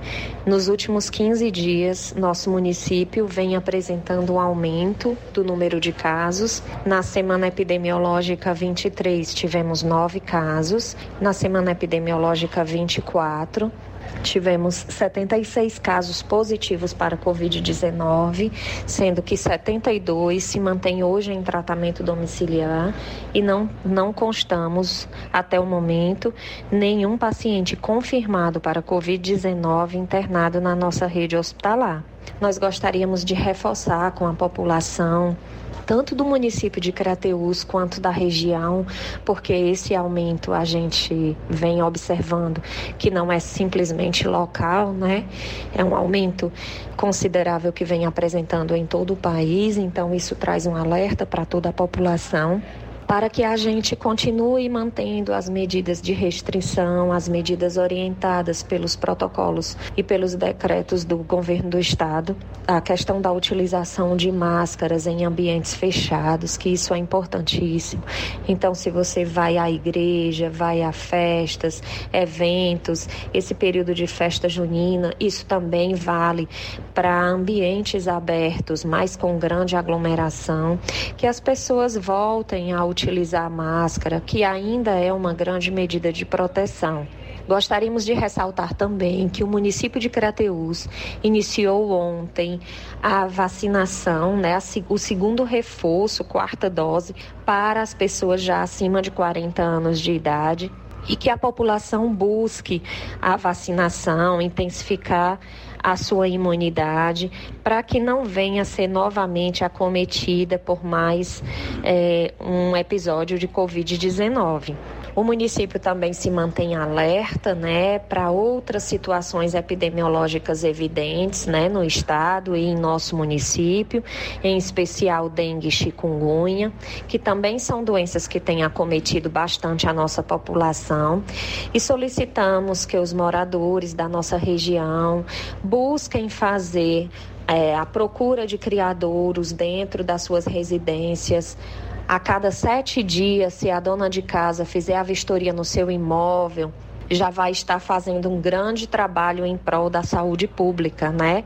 Nos últimos 15 dias, nosso município vem apresentando um aumento do número de casos. Na semana epidemiológica 23, tivemos nove casos. Na semana epidemiológica 24, tivemos 76 casos positivos para Covid-19, sendo que 72 se mantêm hoje em tratamento domiciliar e não, não constamos, até o momento, nenhum paciente confirmado para Covid-19 internado na nossa rede hospitalar. Nós gostaríamos de reforçar com a população tanto do município de Crateús quanto da região, porque esse aumento a gente vem observando que não é simplesmente local, né? É um aumento considerável que vem apresentando em todo o país, então isso traz um alerta para toda a população para que a gente continue mantendo as medidas de restrição, as medidas orientadas pelos protocolos e pelos decretos do governo do estado, a questão da utilização de máscaras em ambientes fechados, que isso é importantíssimo. Então, se você vai à igreja, vai a festas, eventos, esse período de festa junina, isso também vale para ambientes abertos, mas com grande aglomeração, que as pessoas voltem a utilizar a máscara, que ainda é uma grande medida de proteção. Gostaríamos de ressaltar também que o município de Crateús iniciou ontem a vacinação, né, o segundo reforço, quarta dose, para as pessoas já acima de 40 anos de idade e que a população busque a vacinação, intensificar a sua imunidade, para que não venha a ser novamente acometida por mais é, um episódio de Covid-19. O município também se mantém alerta, né, para outras situações epidemiológicas evidentes, né, no estado e em nosso município, em especial dengue e chikungunya, que também são doenças que têm acometido bastante a nossa população. E solicitamos que os moradores da nossa região busquem fazer é, a procura de criadouros dentro das suas residências, a cada sete dias, se a dona de casa fizer a vistoria no seu imóvel, já vai estar fazendo um grande trabalho em prol da saúde pública, né?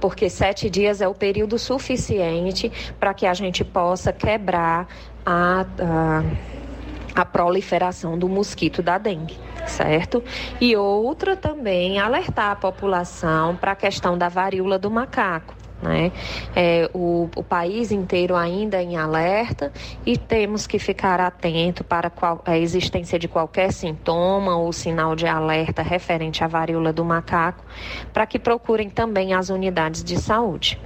Porque sete dias é o período suficiente para que a gente possa quebrar a, a, a proliferação do mosquito da dengue certo? E outra também alertar a população para a questão da varíola do macaco. Né? É, o, o, país inteiro ainda em alerta e temos que ficar atento para qual, a existência de qualquer sintoma ou sinal de alerta referente à varíola do macaco, para que procurem também as unidades de saúde.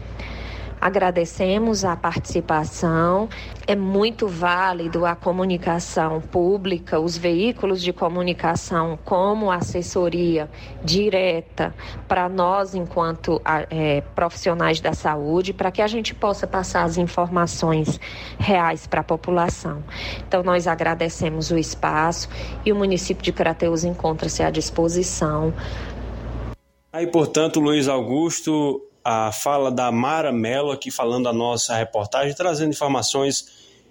Agradecemos a participação. É muito válido a comunicação pública, os veículos de comunicação, como assessoria direta para nós, enquanto é, profissionais da saúde, para que a gente possa passar as informações reais para a população. Então, nós agradecemos o espaço e o município de Crateus encontra-se à disposição. Aí, portanto, Luiz Augusto, a fala da Mara Mello aqui falando a nossa reportagem, trazendo informações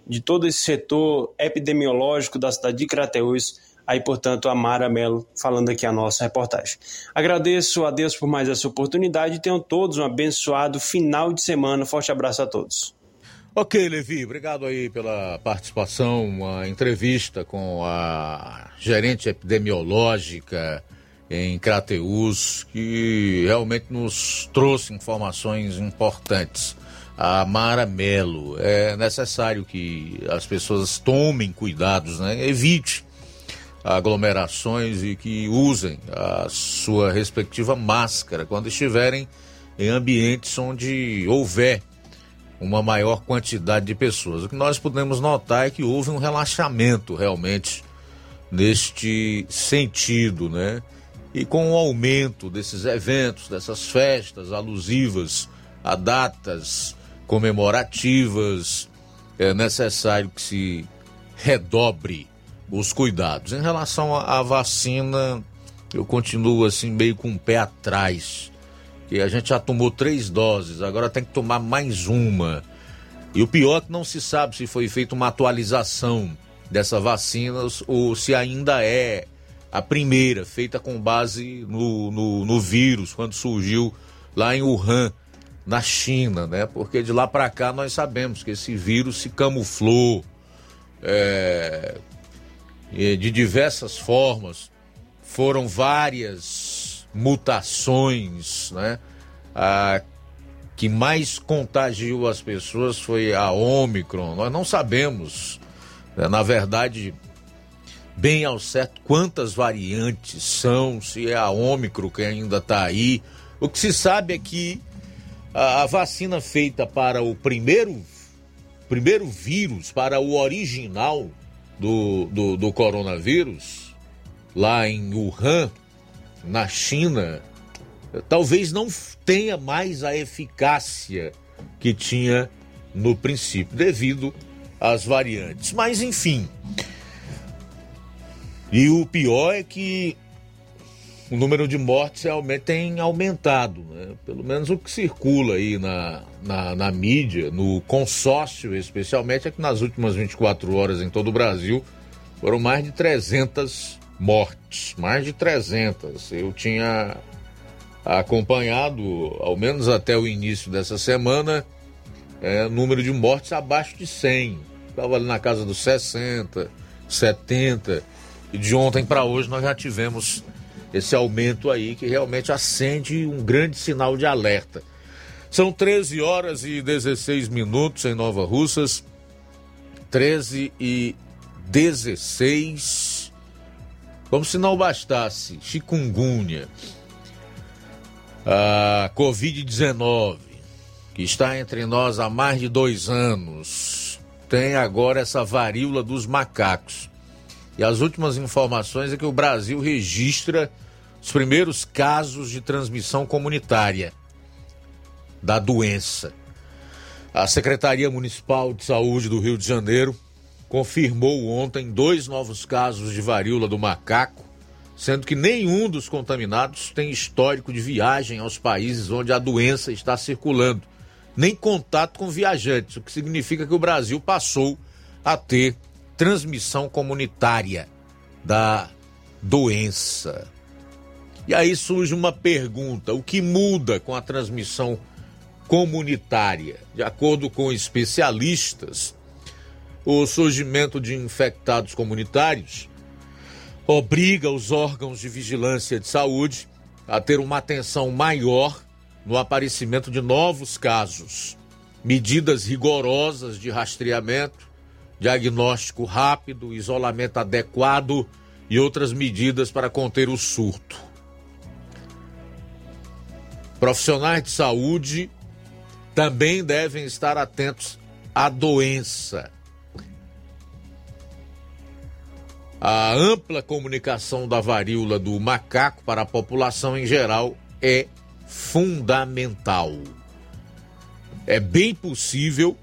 de todo esse setor epidemiológico da cidade de Crateús. Aí, portanto, a Mara Mello falando aqui a nossa reportagem. Agradeço a Deus por mais essa oportunidade e tenham todos um abençoado final de semana. Forte abraço a todos. Ok, Levi, obrigado aí pela participação, uma entrevista com a gerente epidemiológica em Crateus, que realmente nos trouxe informações importantes. A Mara Melo, é necessário que as pessoas tomem cuidados, né? evite aglomerações e que usem a sua respectiva máscara quando estiverem em ambientes onde houver uma maior quantidade de pessoas. O que nós podemos notar é que houve um relaxamento realmente neste sentido, né? E com o aumento desses eventos, dessas festas alusivas a datas comemorativas, é necessário que se redobre os cuidados. Em relação à vacina, eu continuo assim meio com o pé atrás. Que a gente já tomou três doses, agora tem que tomar mais uma. E o pior é que não se sabe se foi feita uma atualização dessa vacina ou se ainda é a primeira, feita com base no, no, no vírus, quando surgiu lá em Wuhan, na China, né? Porque de lá para cá nós sabemos que esse vírus se camuflou é, de diversas formas. Foram várias mutações, né? A que mais contagiou as pessoas foi a Omicron. Nós não sabemos, né? na verdade, bem ao certo quantas variantes são, se é a Omicron que ainda está aí. O que se sabe é que a, a vacina feita para o primeiro, primeiro vírus, para o original do, do, do coronavírus, lá em Wuhan, na China, talvez não tenha mais a eficácia que tinha no princípio, devido às variantes. Mas, enfim. E o pior é que o número de mortes realmente tem aumentado, né? pelo menos o que circula aí na, na, na, mídia, no consórcio especialmente, é que nas últimas 24 horas em todo o Brasil foram mais de 300 mortes, mais de 300. Eu tinha acompanhado, ao menos até o início dessa semana, é, número de mortes abaixo de 100. Estava ali na casa dos 60, 70. E de ontem para hoje nós já tivemos esse aumento aí que realmente acende um grande sinal de alerta. São 13 horas e 16 minutos em Nova Russas. 13 e 16. Como se não bastasse, chikungunya a Covid-19, que está entre nós há mais de dois anos, tem agora essa varíola dos macacos. E as últimas informações é que o Brasil registra os primeiros casos de transmissão comunitária da doença. A Secretaria Municipal de Saúde do Rio de Janeiro confirmou ontem dois novos casos de varíola do macaco sendo que nenhum dos contaminados tem histórico de viagem aos países onde a doença está circulando, nem contato com viajantes, o que significa que o Brasil passou a ter transmissão comunitária da doença. E aí surge uma pergunta: o que muda com a transmissão comunitária? De acordo com especialistas, o surgimento de infectados comunitários obriga os órgãos de vigilância de saúde a ter uma atenção maior no aparecimento de novos casos, medidas rigorosas de rastreamento, diagnóstico rápido, isolamento adequado e outras medidas para conter o surto. Profissionais de saúde também devem estar atentos à doença A ampla comunicação da varíola do macaco para a população em geral é fundamental. É bem possível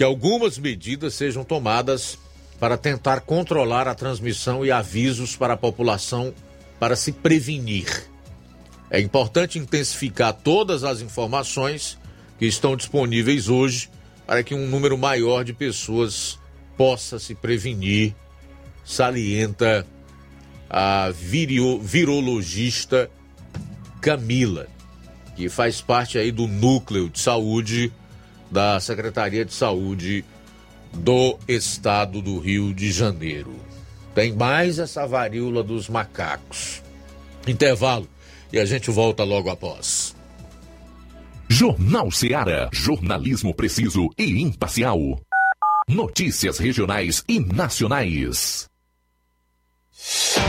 que algumas medidas sejam tomadas para tentar controlar a transmissão e avisos para a população para se prevenir. É importante intensificar todas as informações que estão disponíveis hoje para que um número maior de pessoas possa se prevenir salienta a virio, virologista Camila, que faz parte aí do núcleo de saúde da Secretaria de Saúde do Estado do Rio de Janeiro. Tem mais essa varíola dos macacos. Intervalo e a gente volta logo após. Jornal Ceará, jornalismo preciso e imparcial. Notícias regionais e nacionais.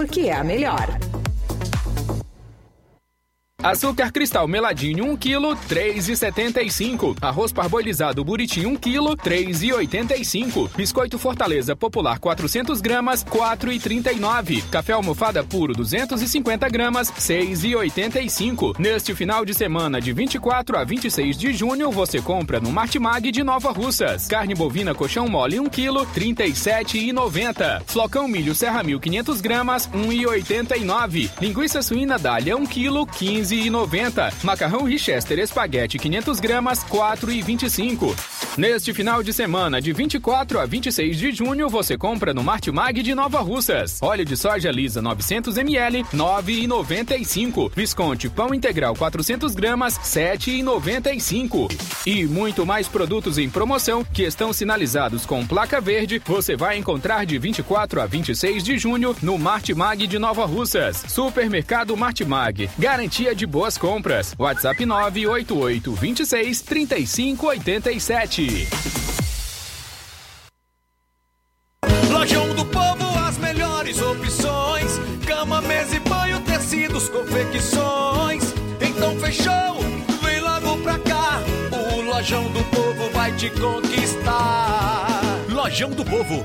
porque é a melhor. Açúcar cristal meladinho 1 kg, 3,75. Arroz parboilizado buriti 1 kg, 3,85. Biscoito Fortaleza Popular 400 gramas, 4,39. Café almofada puro 250 gramas, 6,85. Neste final de semana de 24 a 26 de junho, você compra no Martimag de Nova Russas. Carne bovina colchão mole 1 kg, 37,90. Flocão milho Serra 1500 gramas, 1,89. Linguiça suína Dália 1 kg, 15,90. Macarrão Richester Espaguete 500 gramas, 4,25. Neste final de semana, de 24 a 26 de junho, você compra no Martimag de Nova Russas. Óleo de soja lisa 900 ml, 9,95. Visconti pão integral 400 gramas, 7,95. E muito mais produtos em promoção que estão sinalizados com placa verde, você vai encontrar de 24 a 26 de junho no Martimag de Nova Russas. Supermercado Martimag. Garantia de boas compras. WhatsApp 988 26 35 87. Lojão do Povo, as melhores opções: cama, mesa e banho, tecidos, confecções. Então fechou, vem logo pra cá. O Lojão do Povo vai te conquistar. Lojão do Povo,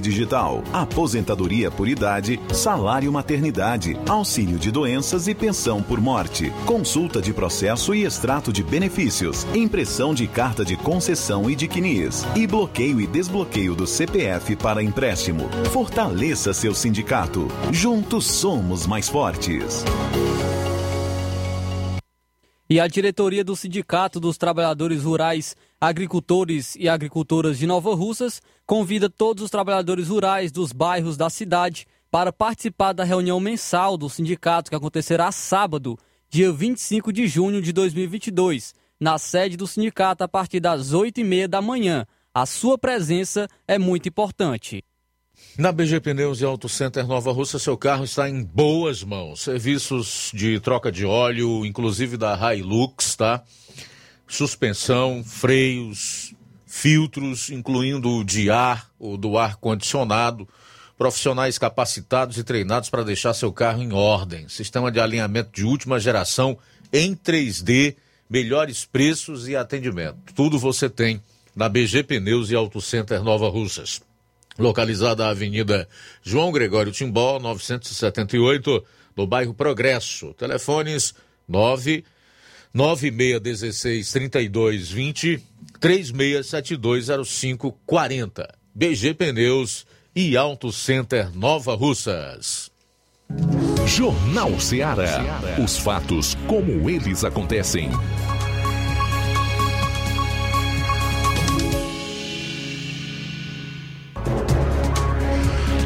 Digital, aposentadoria por idade, salário maternidade, auxílio de doenças e pensão por morte, consulta de processo e extrato de benefícios, impressão de carta de concessão e de CNIS, e bloqueio e desbloqueio do CPF para empréstimo. Fortaleça seu sindicato. Juntos somos mais fortes. E a diretoria do Sindicato dos Trabalhadores Rurais, Agricultores e Agricultoras de Nova Russas convida todos os trabalhadores rurais dos bairros da cidade para participar da reunião mensal do sindicato que acontecerá sábado, dia 25 de junho de 2022, na sede do sindicato a partir das 8h30 da manhã. A sua presença é muito importante. Na BG Pneus e Auto Center Nova Russa, seu carro está em boas mãos. Serviços de troca de óleo, inclusive da Hilux, tá? Suspensão, freios, filtros, incluindo o de ar, o do ar condicionado, profissionais capacitados e treinados para deixar seu carro em ordem. Sistema de alinhamento de última geração em 3D, melhores preços e atendimento. Tudo você tem na BG Pneus e Auto Center Nova Russas localizada na Avenida João Gregório Timbó, 978, no bairro Progresso. Telefones 9 9616 3220 36720540. BG Pneus e Auto Center Nova Russas. Jornal Ceará. Os fatos como eles acontecem.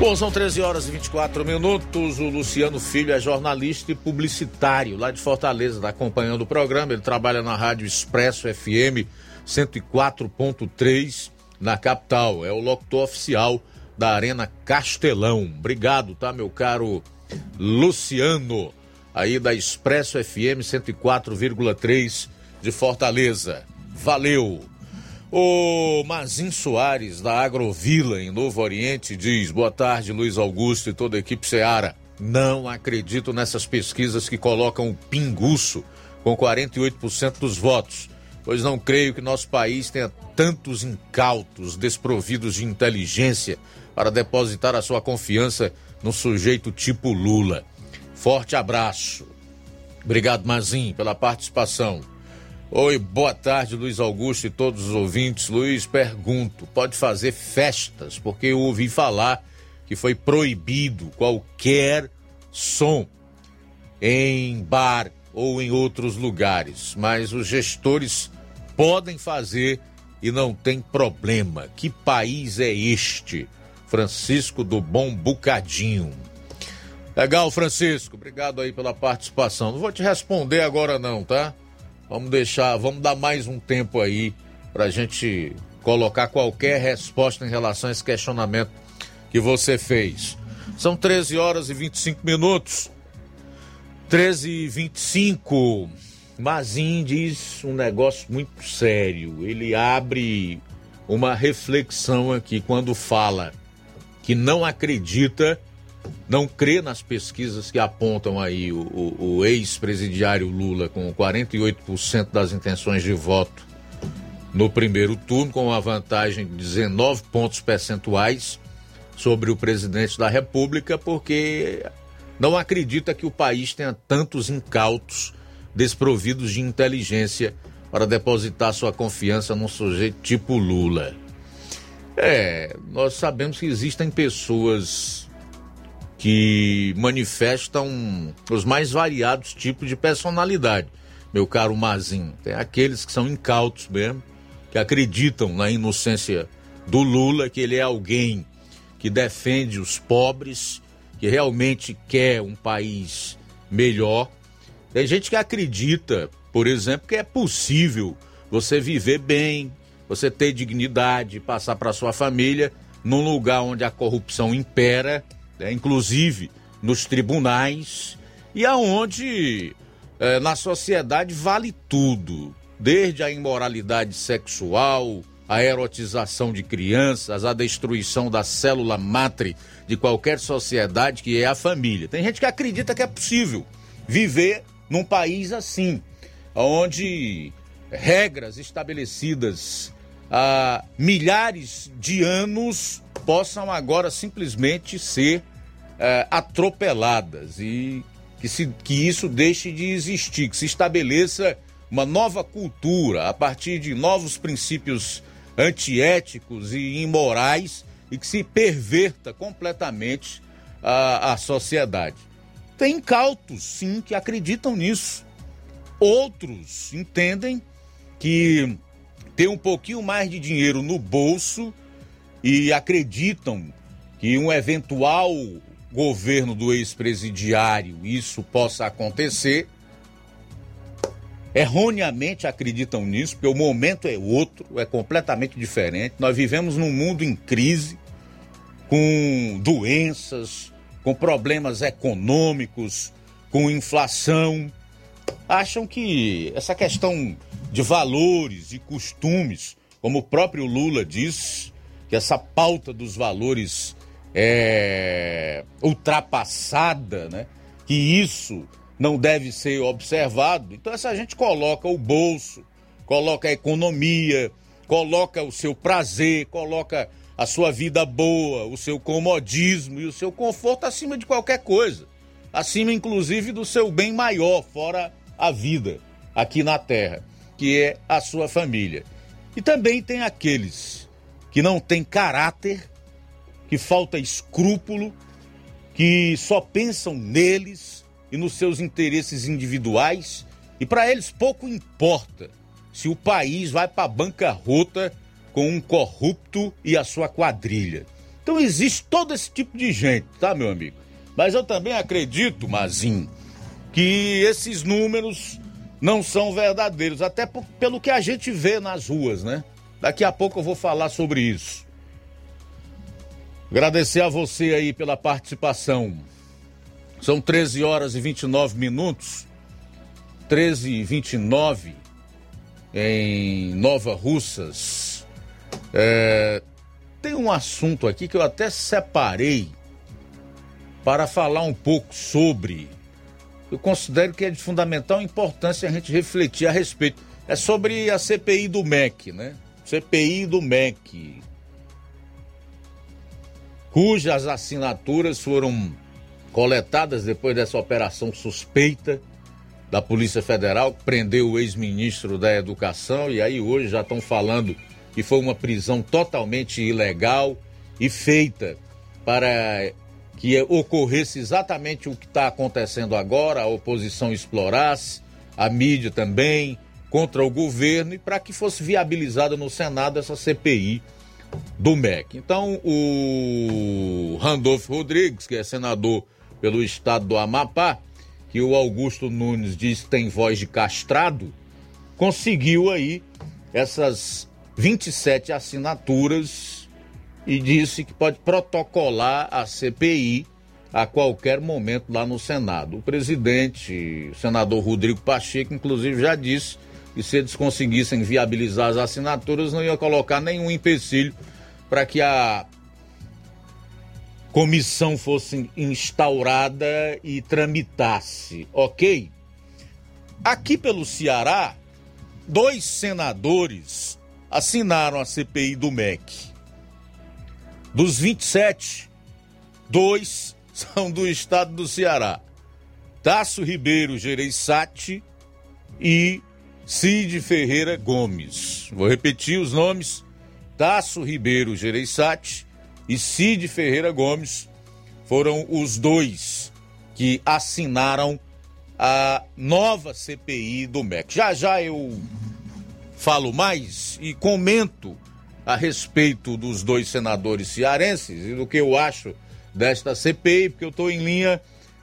Bom, são 13 horas e 24 minutos. O Luciano Filho é jornalista e publicitário lá de Fortaleza, está acompanhando o programa. Ele trabalha na Rádio Expresso FM 104.3 na capital. É o locutor oficial da Arena Castelão. Obrigado, tá, meu caro Luciano, aí da Expresso FM 104,3 de Fortaleza. Valeu! O Mazin Soares, da Agrovila, em Novo Oriente, diz: Boa tarde, Luiz Augusto e toda a equipe Seara. Não acredito nessas pesquisas que colocam o pinguço com 48% dos votos, pois não creio que nosso país tenha tantos incautos desprovidos de inteligência para depositar a sua confiança no sujeito tipo Lula. Forte abraço. Obrigado, Mazin, pela participação. Oi, boa tarde, Luiz Augusto e todos os ouvintes. Luiz, pergunto: pode fazer festas? Porque eu ouvi falar que foi proibido qualquer som em bar ou em outros lugares, mas os gestores podem fazer e não tem problema. Que país é este? Francisco do Bom Bucadinho. Legal, Francisco. Obrigado aí pela participação. Não vou te responder agora não, tá? Vamos deixar, vamos dar mais um tempo aí para a gente colocar qualquer resposta em relação a esse questionamento que você fez. São 13 horas e 25 minutos. 13 e 25. Mazin diz um negócio muito sério. Ele abre uma reflexão aqui quando fala que não acredita não crê nas pesquisas que apontam aí o, o, o ex-presidiário Lula com 48% das intenções de voto no primeiro turno, com uma vantagem de 19 pontos percentuais sobre o presidente da República, porque não acredita que o país tenha tantos incautos desprovidos de inteligência para depositar sua confiança num sujeito tipo Lula. É, nós sabemos que existem pessoas que manifestam os mais variados tipos de personalidade, meu caro Mazinho. Tem aqueles que são incautos mesmo, que acreditam na inocência do Lula, que ele é alguém que defende os pobres, que realmente quer um país melhor. Tem gente que acredita, por exemplo, que é possível você viver bem, você ter dignidade, passar para sua família num lugar onde a corrupção impera né, inclusive nos tribunais, e aonde é, na sociedade vale tudo, desde a imoralidade sexual, a erotização de crianças, a destruição da célula matre de qualquer sociedade que é a família. Tem gente que acredita que é possível viver num país assim, onde regras estabelecidas há milhares de anos possam agora simplesmente ser é, atropeladas e que, se, que isso deixe de existir, que se estabeleça uma nova cultura a partir de novos princípios antiéticos e imorais e que se perverta completamente a, a sociedade. Tem incautos, sim, que acreditam nisso. Outros entendem que ter um pouquinho mais de dinheiro no bolso e acreditam que um eventual governo do ex-presidiário isso possa acontecer. Erroneamente acreditam nisso, porque o momento é outro, é completamente diferente. Nós vivemos num mundo em crise, com doenças, com problemas econômicos, com inflação. Acham que essa questão de valores e costumes, como o próprio Lula diz, que essa pauta dos valores é, ultrapassada, né? que isso não deve ser observado. Então, essa gente coloca o bolso, coloca a economia, coloca o seu prazer, coloca a sua vida boa, o seu comodismo e o seu conforto acima de qualquer coisa. Acima, inclusive, do seu bem maior, fora a vida aqui na Terra, que é a sua família. E também tem aqueles que não têm caráter que falta escrúpulo, que só pensam neles e nos seus interesses individuais, e para eles pouco importa se o país vai para bancarrota com um corrupto e a sua quadrilha. Então existe todo esse tipo de gente, tá, meu amigo? Mas eu também acredito, Mazin, que esses números não são verdadeiros, até pelo que a gente vê nas ruas, né? Daqui a pouco eu vou falar sobre isso. Agradecer a você aí pela participação. São 13 horas e 29 minutos. 13 e 29 em Nova Russas. É, tem um assunto aqui que eu até separei para falar um pouco sobre. Eu considero que é de fundamental importância a gente refletir a respeito. É sobre a CPI do MEC, né? CPI do MEC. Cujas assinaturas foram coletadas depois dessa operação suspeita da Polícia Federal, que prendeu o ex-ministro da Educação, e aí hoje já estão falando que foi uma prisão totalmente ilegal e feita para que ocorresse exatamente o que está acontecendo agora, a oposição explorasse, a mídia também, contra o governo, e para que fosse viabilizada no Senado essa CPI do MEC. Então, o Randolfo Rodrigues, que é senador pelo estado do Amapá, que o Augusto Nunes diz que tem voz de castrado, conseguiu aí essas 27 assinaturas e disse que pode protocolar a CPI a qualquer momento lá no Senado. O presidente, o senador Rodrigo Pacheco, inclusive, já disse que se eles conseguissem viabilizar as assinaturas, não ia colocar nenhum empecilho para que a comissão fosse instaurada e tramitasse, ok? Aqui pelo Ceará, dois senadores assinaram a CPI do MEC. Dos 27, dois são do estado do Ceará. Tasso Ribeiro Gereissati e Cid Ferreira Gomes. Vou repetir os nomes: Tasso Ribeiro Gereissati e Cid Ferreira Gomes foram os dois que assinaram a nova CPI do MEC. Já já eu falo mais e comento a respeito dos dois senadores cearenses e do que eu acho desta CPI, porque eu estou em linha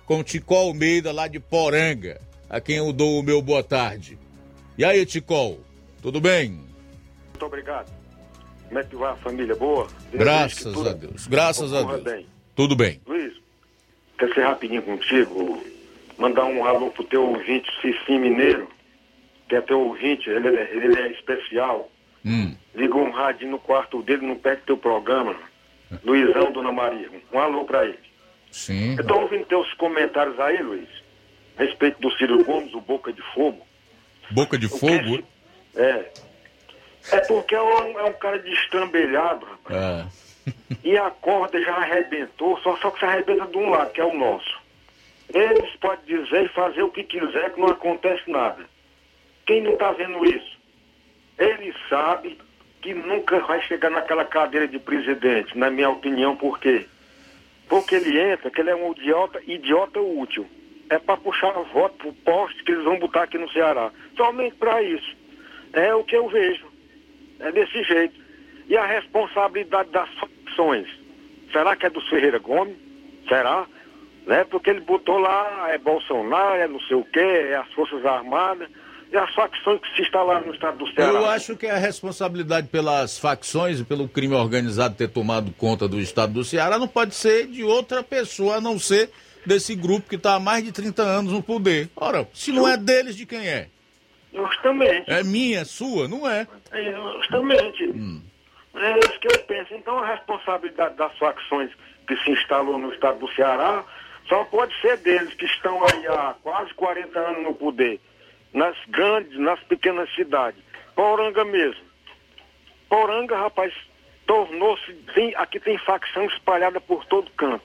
com Tico Almeida, lá de Poranga, a quem eu dou o meu boa tarde. E aí, Ticol, tudo bem? Muito obrigado. Como é que vai a família? Boa? Deus Graças tudo, a Deus. Graças a Deus. Bem. Tudo bem. Luiz, quer ser rapidinho contigo? Mandar um alô pro teu ouvinte Cicim Mineiro, que é teu ouvinte, ele, é, ele é especial. Hum. Ligou um rádio no quarto dele, não perde teu programa. Luizão, Dona Maria. Um alô pra ele. Sim. Eu tô ouvindo teus comentários aí, Luiz, a respeito do Ciro Gomes, o Boca de Fogo. Boca de fogo? É. É porque é um, é um cara destrambelhado, rapaz. É. e a corda já arrebentou, só, só que se arrebenta de um lado, que é o nosso. Eles podem dizer e fazer o que quiser, que não acontece nada. Quem não está vendo isso? Ele sabe que nunca vai chegar naquela cadeira de presidente, na minha opinião, por quê? Porque ele entra, que ele é um idiota, idiota útil é para puxar voto pro poste que eles vão botar aqui no Ceará. Somente para isso. É o que eu vejo. É desse jeito. E a responsabilidade das facções? Será que é do Ferreira Gomes? Será? Né? Porque ele botou lá, é Bolsonaro, é não sei o quê, é as Forças Armadas e as facções que se instalaram no estado do Ceará. Eu acho que a responsabilidade pelas facções e pelo crime organizado ter tomado conta do estado do Ceará não pode ser de outra pessoa, a não ser desse grupo que está há mais de 30 anos no poder. Ora, se não é deles, de quem é? Justamente. É minha, é sua? Não é. é justamente. Hum. É isso que eu penso. Então a responsabilidade das facções que se instalou no estado do Ceará só pode ser deles que estão aí há quase 40 anos no poder. Nas grandes, nas pequenas cidades. Poranga mesmo. Poranga, rapaz, tornou-se. Aqui tem facção espalhada por todo canto.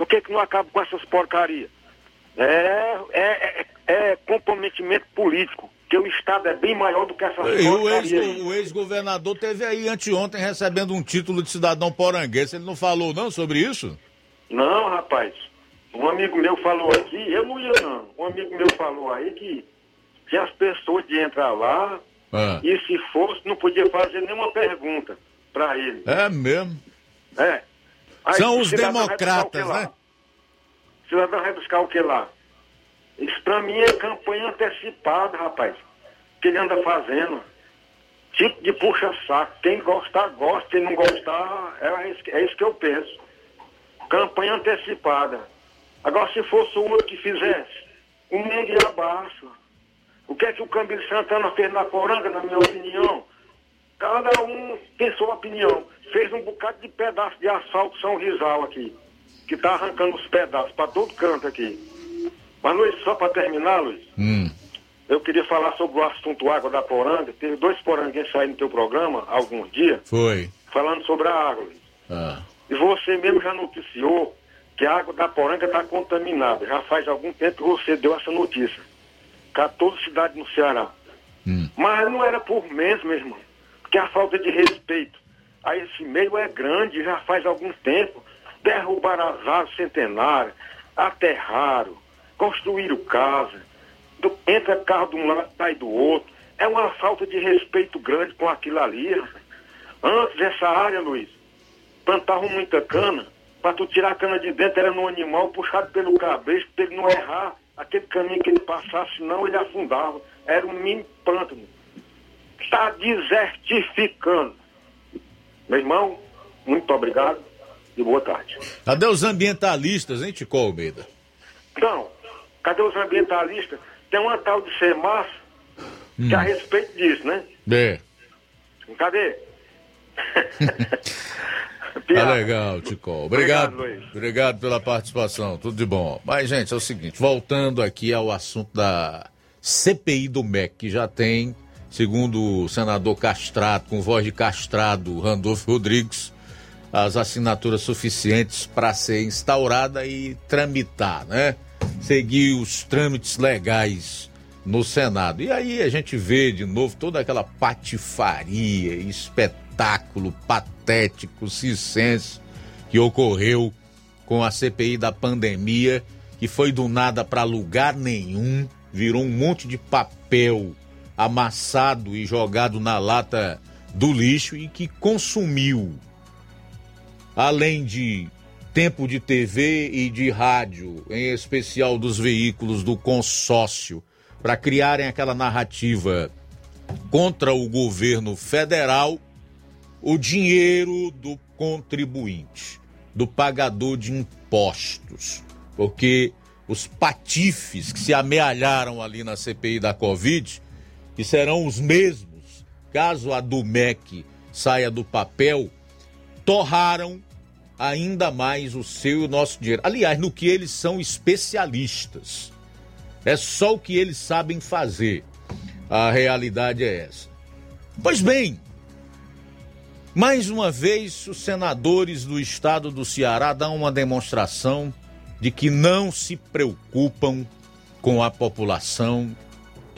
Por que, que não acaba com essas porcarias? É, é, é, é, comprometimento político, que o Estado é bem maior do que essas e porcarias. E o ex-governador teve aí anteontem recebendo um título de cidadão poranguense. Ele não falou não sobre isso? Não, rapaz. Um amigo meu falou aqui, eu não ia não. Um amigo meu falou aí que, que as pessoas de entrar lá ah. e se fosse, não podia fazer nenhuma pergunta para ele. É mesmo? É. Aí, São os democratas, né? O cidadão vai buscar o que lá? Isso pra mim é campanha antecipada, rapaz. Que ele anda fazendo. Tipo de puxa-saco. Quem gostar, gosta. Quem não gostar, é isso, que- é isso que eu penso. Campanha antecipada. Agora, se fosse o outro que fizesse, o mundo ia abaixo. O que é que o Camilo Santana fez na Poranga, na minha opinião? Cada um tem sua opinião. Fez um bocado de pedaço de asfalto São Rizal aqui, que tá arrancando os pedaços para todo canto aqui. Mas, Luiz, só para terminar, Luiz, Hum. eu queria falar sobre o assunto água da Poranga. Teve dois poranguenses aí no teu programa há alguns dias, Foi. falando sobre a água, Luiz. Ah. E você mesmo já noticiou que a água da Poranga está contaminada. Já faz algum tempo que você deu essa notícia. 14 cidades no Ceará. Mas não era por menos, meu irmão. Porque a falta de respeito a esse meio é grande, já faz algum tempo. Derrubaram as árvores centenárias, aterraram, construíram casa. Do- entra carro de um lado, sai do outro. É uma falta de respeito grande com aquilo ali. Antes, essa área, Luiz, plantavam muita cana. Para tu tirar a cana de dentro era no animal puxado pelo cabresto, para ele não errar aquele caminho que ele passasse, senão ele afundava. Era um mini pântano. Está desertificando. Meu irmão, muito obrigado e boa tarde. Cadê os ambientalistas, hein, Tico Almeida? Então, cadê os ambientalistas? Tem uma tal de Semas que a respeito disso, né? É. Cadê? Tá legal, Tico. Obrigado. Obrigado. Obrigado pela participação. Tudo de bom. Mas, gente, é o seguinte, voltando aqui ao assunto da CPI do MEC, que já tem, segundo o senador castrado, com voz de castrado, Randolfo Rodrigues, as assinaturas suficientes para ser instaurada e tramitar, né? Seguir os trâmites legais no Senado. E aí a gente vê de novo toda aquela patifaria, espetáculo patético, circense que ocorreu com a CPI da pandemia, que foi do nada para lugar nenhum, virou um monte de papel amassado e jogado na lata do lixo e que consumiu além de tempo de TV e de rádio, em especial dos veículos do consórcio, para criarem aquela narrativa contra o governo federal, o dinheiro do contribuinte, do pagador de impostos. Porque os patifes que se amealharam ali na CPI da Covid, que serão os mesmos, caso a do MEC saia do papel, torraram ainda mais o seu e o nosso dinheiro. Aliás, no que eles são especialistas. É só o que eles sabem fazer. A realidade é essa. Pois bem, mais uma vez os senadores do estado do Ceará dão uma demonstração de que não se preocupam com a população,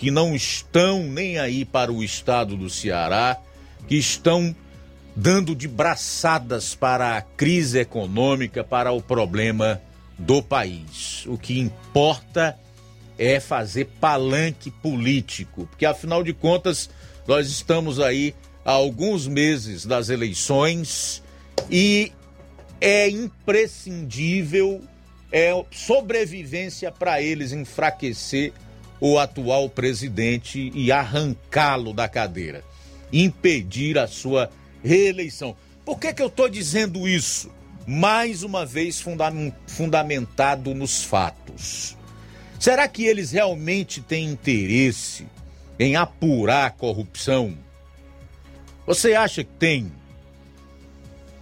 que não estão nem aí para o estado do Ceará, que estão dando de braçadas para a crise econômica, para o problema do país. O que importa é fazer palanque político, porque afinal de contas nós estamos aí há alguns meses das eleições e é imprescindível, é sobrevivência para eles enfraquecer o atual presidente e arrancá-lo da cadeira, impedir a sua reeleição. Por que, que eu estou dizendo isso? Mais uma vez fundam- fundamentado nos fatos. Será que eles realmente têm interesse em apurar a corrupção? Você acha que tem?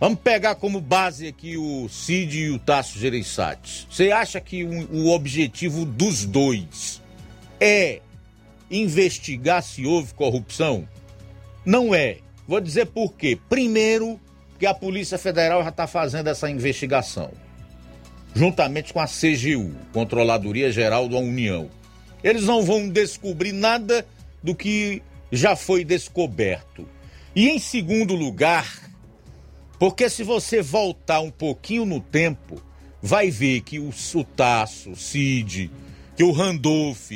Vamos pegar como base aqui o Cid e o Tasso Gereissati. Você acha que o objetivo dos dois é investigar se houve corrupção? Não é. Vou dizer por quê. Primeiro, que a Polícia Federal já está fazendo essa investigação, juntamente com a CGU, Controladoria Geral da União. Eles não vão descobrir nada do que já foi descoberto. E em segundo lugar, porque se você voltar um pouquinho no tempo, vai ver que o, o Tasso, o Cid, que o Randolph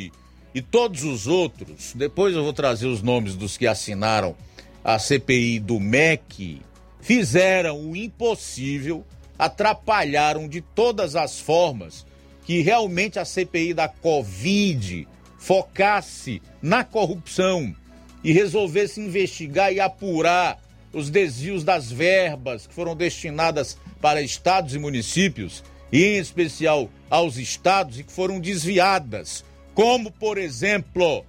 e todos os outros, depois eu vou trazer os nomes dos que assinaram a CPI do MEC, fizeram o impossível atrapalharam de todas as formas que realmente a CPI da Covid focasse na corrupção e resolvesse investigar e apurar os desvios das verbas que foram destinadas para estados e municípios, e em especial aos estados, e que foram desviadas, como, por exemplo,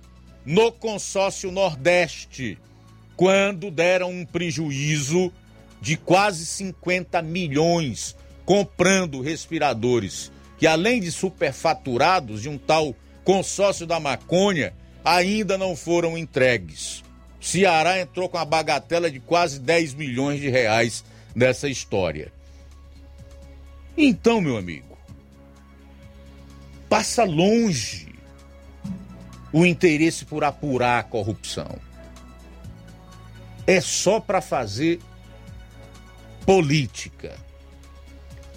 no consórcio Nordeste, quando deram um prejuízo de quase 50 milhões comprando respiradores, que além de superfaturados de um tal consórcio da maconha, ainda não foram entregues. Ceará entrou com a bagatela de quase 10 milhões de reais nessa história. Então, meu amigo, passa longe o interesse por apurar a corrupção. É só para fazer política.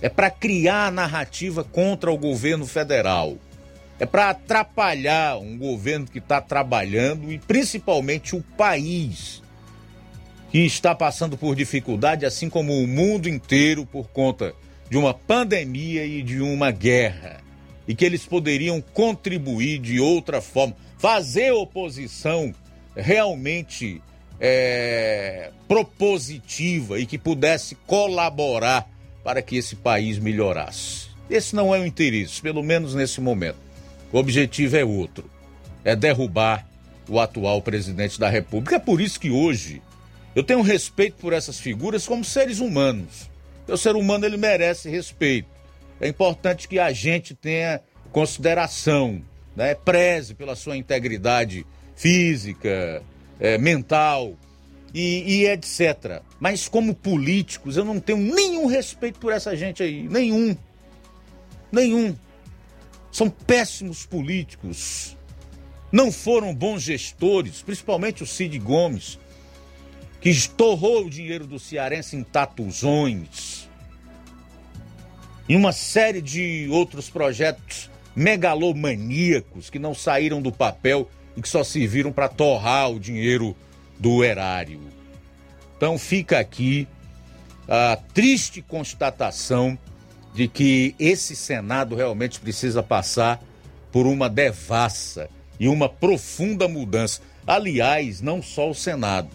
É para criar a narrativa contra o governo federal. É para atrapalhar um governo que está trabalhando e principalmente o país que está passando por dificuldade, assim como o mundo inteiro, por conta de uma pandemia e de uma guerra. E que eles poderiam contribuir de outra forma, fazer oposição realmente é, propositiva e que pudesse colaborar para que esse país melhorasse. Esse não é o interesse, pelo menos nesse momento. O objetivo é outro: é derrubar o atual presidente da República. É por isso que hoje eu tenho respeito por essas figuras como seres humanos. O ser humano ele merece respeito. É importante que a gente tenha consideração, né? preze pela sua integridade física, é, mental e, e etc. Mas como políticos, eu não tenho nenhum respeito por essa gente aí. Nenhum. Nenhum. São péssimos políticos. Não foram bons gestores, principalmente o Cid Gomes, que estorrou o dinheiro do cearense em tatuzões. E uma série de outros projetos megalomaníacos que não saíram do papel e que só serviram para torrar o dinheiro do erário. Então fica aqui a triste constatação de que esse Senado realmente precisa passar por uma devassa e uma profunda mudança. Aliás, não só o Senado,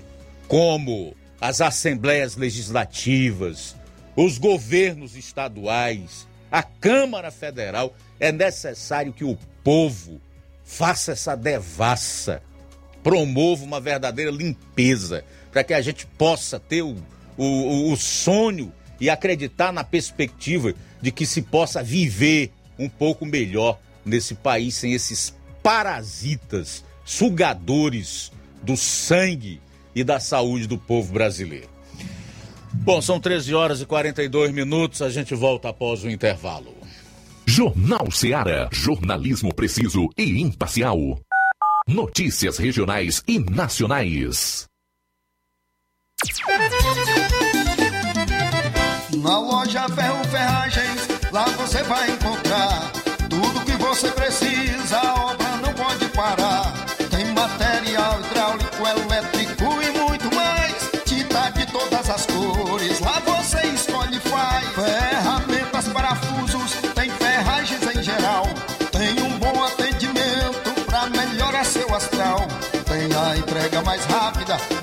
como as assembleias legislativas, os governos estaduais, a Câmara Federal, é necessário que o povo faça essa devassa, promova uma verdadeira limpeza, para que a gente possa ter o, o, o sonho e acreditar na perspectiva de que se possa viver um pouco melhor nesse país sem esses parasitas, sugadores do sangue e da saúde do povo brasileiro. Bom, são 13 horas e 42 minutos, a gente volta após o intervalo. Jornal Seara, jornalismo preciso e imparcial. Notícias regionais e nacionais. Na loja Ferro Ferragens, lá você vai encontrar tudo que você precisa,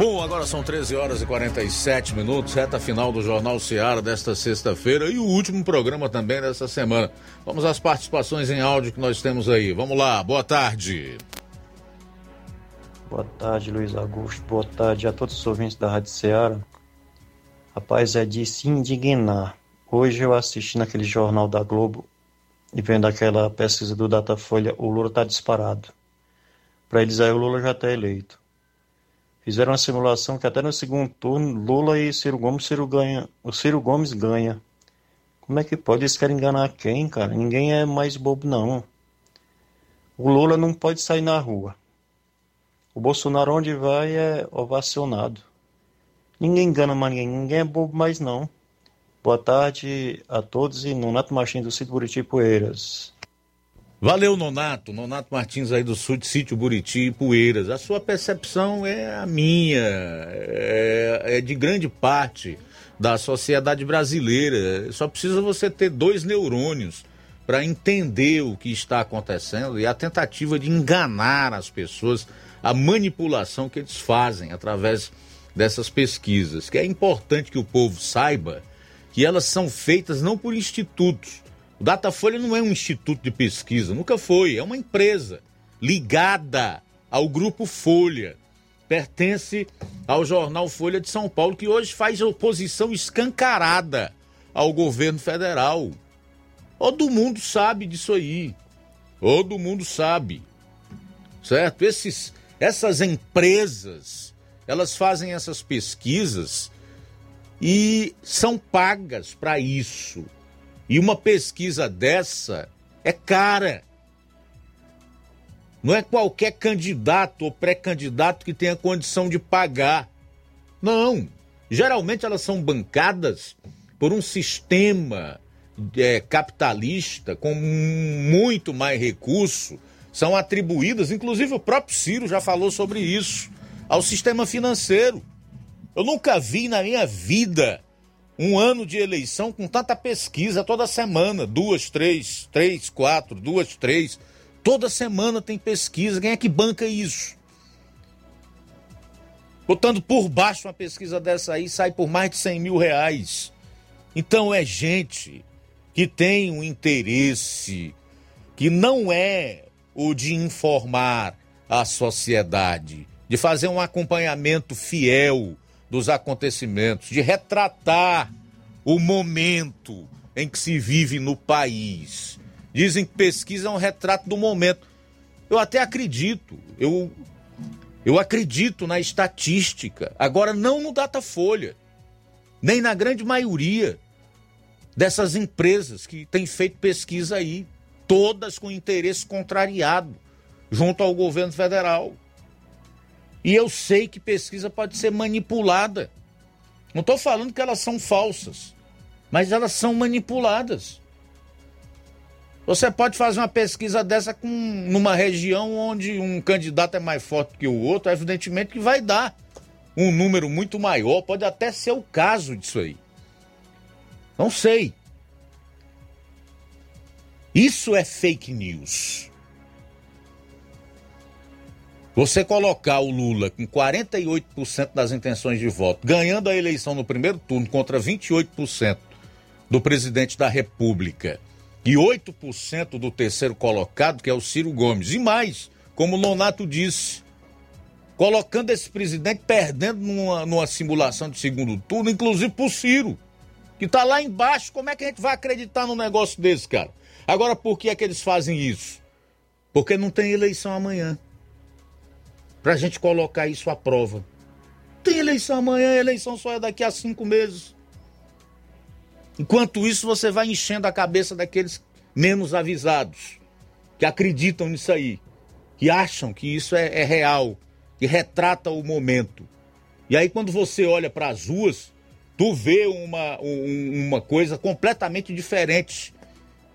Bom, agora são 13 horas e 47 minutos, reta final do Jornal Seara desta sexta-feira e o último programa também dessa semana. Vamos às participações em áudio que nós temos aí. Vamos lá, boa tarde. Boa tarde, Luiz Augusto. Boa tarde a todos os ouvintes da Rádio Ceará. Rapaz, é de se indignar. Hoje eu assisti naquele jornal da Globo e vendo aquela pesquisa do Datafolha, o Lula está disparado. Para eles aí o Lula já está eleito. Fizeram uma simulação que até no segundo turno, Lula e Ciro Gomes, Ciro ganha, o Ciro Gomes ganha. Como é que pode? Eles querem enganar quem, cara? Ninguém é mais bobo, não. O Lula não pode sair na rua. O Bolsonaro, onde vai, é ovacionado. Ninguém engana mais ninguém. Ninguém é bobo mais, não. Boa tarde a todos e Nonato Martins do Sítio Buriti Poeiras. Valeu, Nonato. Nonato Martins aí do sul de Sítio Buriti e Poeiras. A sua percepção é a minha, é, é, de grande parte da sociedade brasileira. Só precisa você ter dois neurônios para entender o que está acontecendo e a tentativa de enganar as pessoas, a manipulação que eles fazem através dessas pesquisas. Que é importante que o povo saiba que elas são feitas não por institutos o Datafolha não é um instituto de pesquisa, nunca foi, é uma empresa ligada ao grupo Folha. Pertence ao jornal Folha de São Paulo, que hoje faz oposição escancarada ao governo federal. Todo mundo sabe disso aí. Todo mundo sabe. Certo? Esses, essas empresas, elas fazem essas pesquisas e são pagas para isso. E uma pesquisa dessa é cara. Não é qualquer candidato ou pré-candidato que tenha condição de pagar. Não. Geralmente elas são bancadas por um sistema é, capitalista com muito mais recurso. São atribuídas, inclusive o próprio Ciro já falou sobre isso, ao sistema financeiro. Eu nunca vi na minha vida um ano de eleição com tanta pesquisa toda semana, duas, três, três, quatro, duas, três. Toda semana tem pesquisa. Quem é que banca isso? Botando por baixo uma pesquisa dessa aí, sai por mais de 100 mil reais. Então é gente que tem um interesse que não é o de informar à sociedade, de fazer um acompanhamento fiel dos acontecimentos, de retratar o momento em que se vive no país. Dizem que pesquisa é um retrato do momento. Eu até acredito, eu, eu acredito na estatística, agora não no Datafolha, nem na grande maioria dessas empresas que têm feito pesquisa aí, todas com interesse contrariado junto ao governo federal. E eu sei que pesquisa pode ser manipulada. Não estou falando que elas são falsas, mas elas são manipuladas. Você pode fazer uma pesquisa dessa com, numa região onde um candidato é mais forte que o outro, evidentemente que vai dar um número muito maior, pode até ser o caso disso aí. Não sei. Isso é fake news. Você colocar o Lula com 48% das intenções de voto, ganhando a eleição no primeiro turno contra 28% do presidente da República e 8% do terceiro colocado, que é o Ciro Gomes, e mais, como o Nonato disse, colocando esse presidente perdendo numa, numa simulação de segundo turno, inclusive pro Ciro, que tá lá embaixo, como é que a gente vai acreditar num negócio desse, cara? Agora, por que é que eles fazem isso? Porque não tem eleição amanhã para a gente colocar isso à prova. Tem eleição amanhã, a eleição só é daqui a cinco meses. Enquanto isso, você vai enchendo a cabeça daqueles menos avisados, que acreditam nisso aí, que acham que isso é, é real, que retrata o momento. E aí, quando você olha para as ruas, tu vê uma, um, uma coisa completamente diferente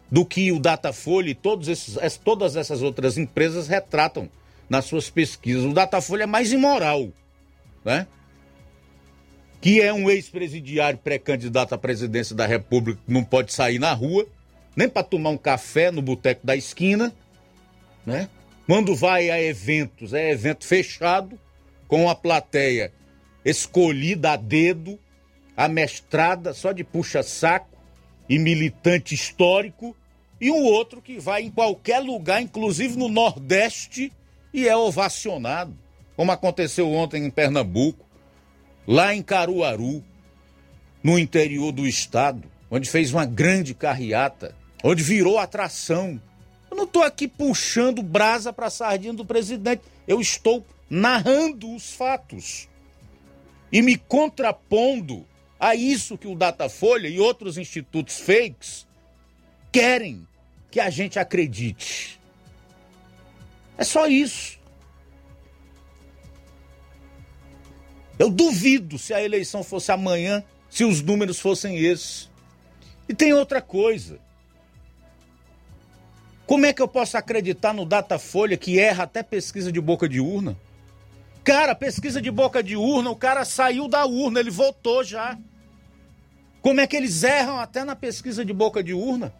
do que o Datafolha e todos esses, todas essas outras empresas retratam nas suas pesquisas. O Datafolha é mais imoral, né? Que é um ex-presidiário pré-candidato à presidência da República, não pode sair na rua, nem para tomar um café no boteco da esquina, né? Quando vai a eventos, é evento fechado, com a plateia escolhida a dedo, amestrada, só de puxa-saco e militante histórico, e um outro que vai em qualquer lugar, inclusive no Nordeste, e é ovacionado, como aconteceu ontem em Pernambuco, lá em Caruaru, no interior do estado, onde fez uma grande carreata, onde virou atração. Eu não estou aqui puxando brasa para a sardinha do presidente, eu estou narrando os fatos e me contrapondo a isso que o Datafolha e outros institutos fakes querem que a gente acredite. É só isso. Eu duvido se a eleição fosse amanhã, se os números fossem esses. E tem outra coisa. Como é que eu posso acreditar no Datafolha que erra até pesquisa de boca de urna? Cara, pesquisa de boca de urna, o cara saiu da urna, ele votou já. Como é que eles erram até na pesquisa de boca de urna?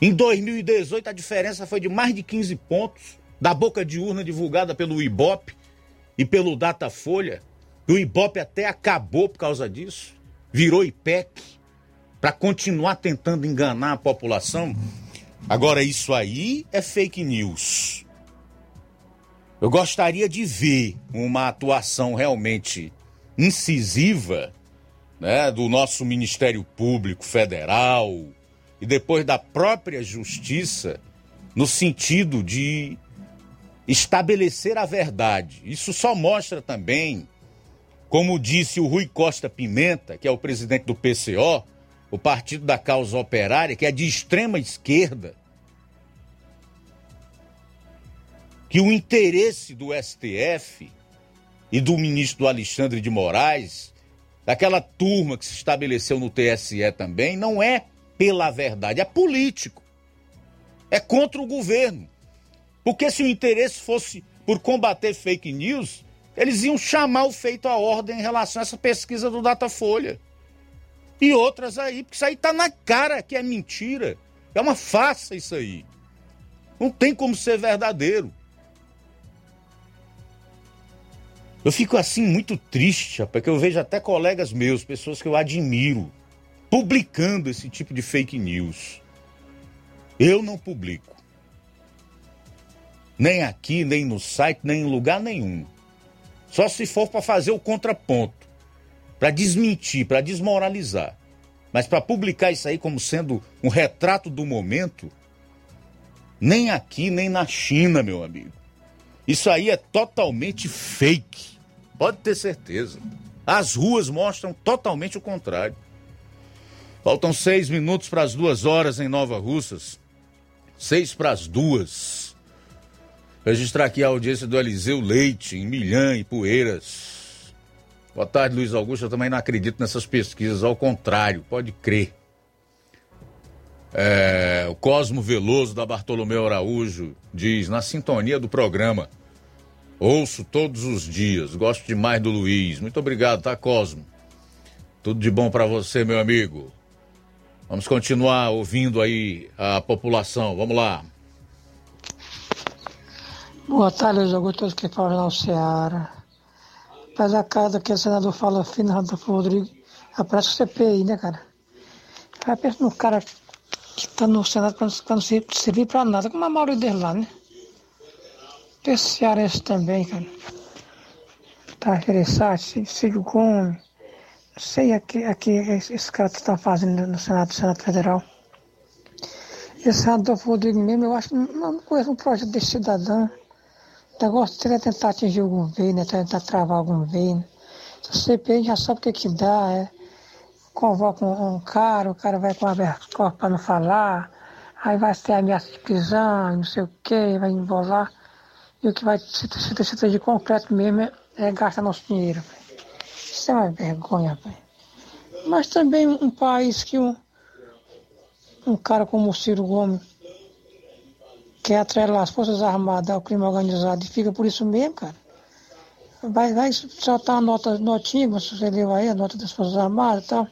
Em 2018, a diferença foi de mais de 15 pontos da boca de urna divulgada pelo Ibope e pelo Datafolha. O Ibope até acabou por causa disso, virou IPEC para continuar tentando enganar a população. Agora, isso aí é fake news. Eu gostaria de ver uma atuação realmente incisiva né, do nosso Ministério Público Federal, e depois da própria justiça, no sentido de estabelecer a verdade. Isso só mostra também, como disse o Rui Costa Pimenta, que é o presidente do PCO, o Partido da Causa Operária, que é de extrema esquerda, que o interesse do STF e do ministro Alexandre de Moraes, daquela turma que se estabeleceu no TSE também, não é pela verdade, é político. É contra o governo. Porque se o interesse fosse por combater fake news, eles iam chamar o feito à ordem em relação a essa pesquisa do Datafolha. E outras aí, porque isso aí tá na cara que é mentira. É uma farsa isso aí. Não tem como ser verdadeiro. Eu fico assim muito triste, porque eu vejo até colegas meus, pessoas que eu admiro, publicando esse tipo de fake news. Eu não publico. Nem aqui, nem no site, nem em lugar nenhum. Só se for para fazer o contraponto, para desmentir, para desmoralizar. Mas para publicar isso aí como sendo um retrato do momento, nem aqui, nem na China, meu amigo. Isso aí é totalmente fake. Pode ter certeza. As ruas mostram totalmente o contrário. Faltam seis minutos para as duas horas em Nova Russas. Seis para as duas. Registrar aqui a audiência do Eliseu Leite, em Milhã e Poeiras. Boa tarde, Luiz Augusto. Eu também não acredito nessas pesquisas, ao contrário, pode crer. É, o Cosmo Veloso da Bartolomeu Araújo diz: na sintonia do programa, ouço todos os dias, gosto demais do Luiz. Muito obrigado, tá, Cosmo? Tudo de bom para você, meu amigo. Vamos continuar ouvindo aí a população. Vamos lá. Boa tarde, Luiz Augusto, todos que falam na Ceará. Mas a cada que o senador fala fino, Rodolfo Rodrigues, aparece o CPI, né, cara? Aí pensa no cara que tá no Senado pra não servir pra nada, como a maioria deles lá, né? Esse cearense também, cara. Tá interessante, Círio Gomes. Sei aqui, aqui esse cara que está fazendo no Senado, Senado Federal. Esse Rodolfo Rodrigues mesmo, eu acho, não, não conheço um projeto desse cidadão. O negócio dele é tentar atingir algum governo, né? tentar travar algum governo. Se o CPI já sabe o que, que dá, é. Convoca um, um cara, o cara vai com aberto corpo para não falar, aí vai ter ameaça de prisão, não sei o que, vai embolar. E o que vai se, se, se ter de concreto mesmo é, é gastar nosso dinheiro. Isso é uma vergonha, véio. Mas também um país que um, um cara como o Ciro Gomes quer atrelar as Forças Armadas ao crime organizado e fica por isso mesmo, cara. Vai, vai soltar a nota, notinha, você leu aí, a nota das Forças Armadas e tal.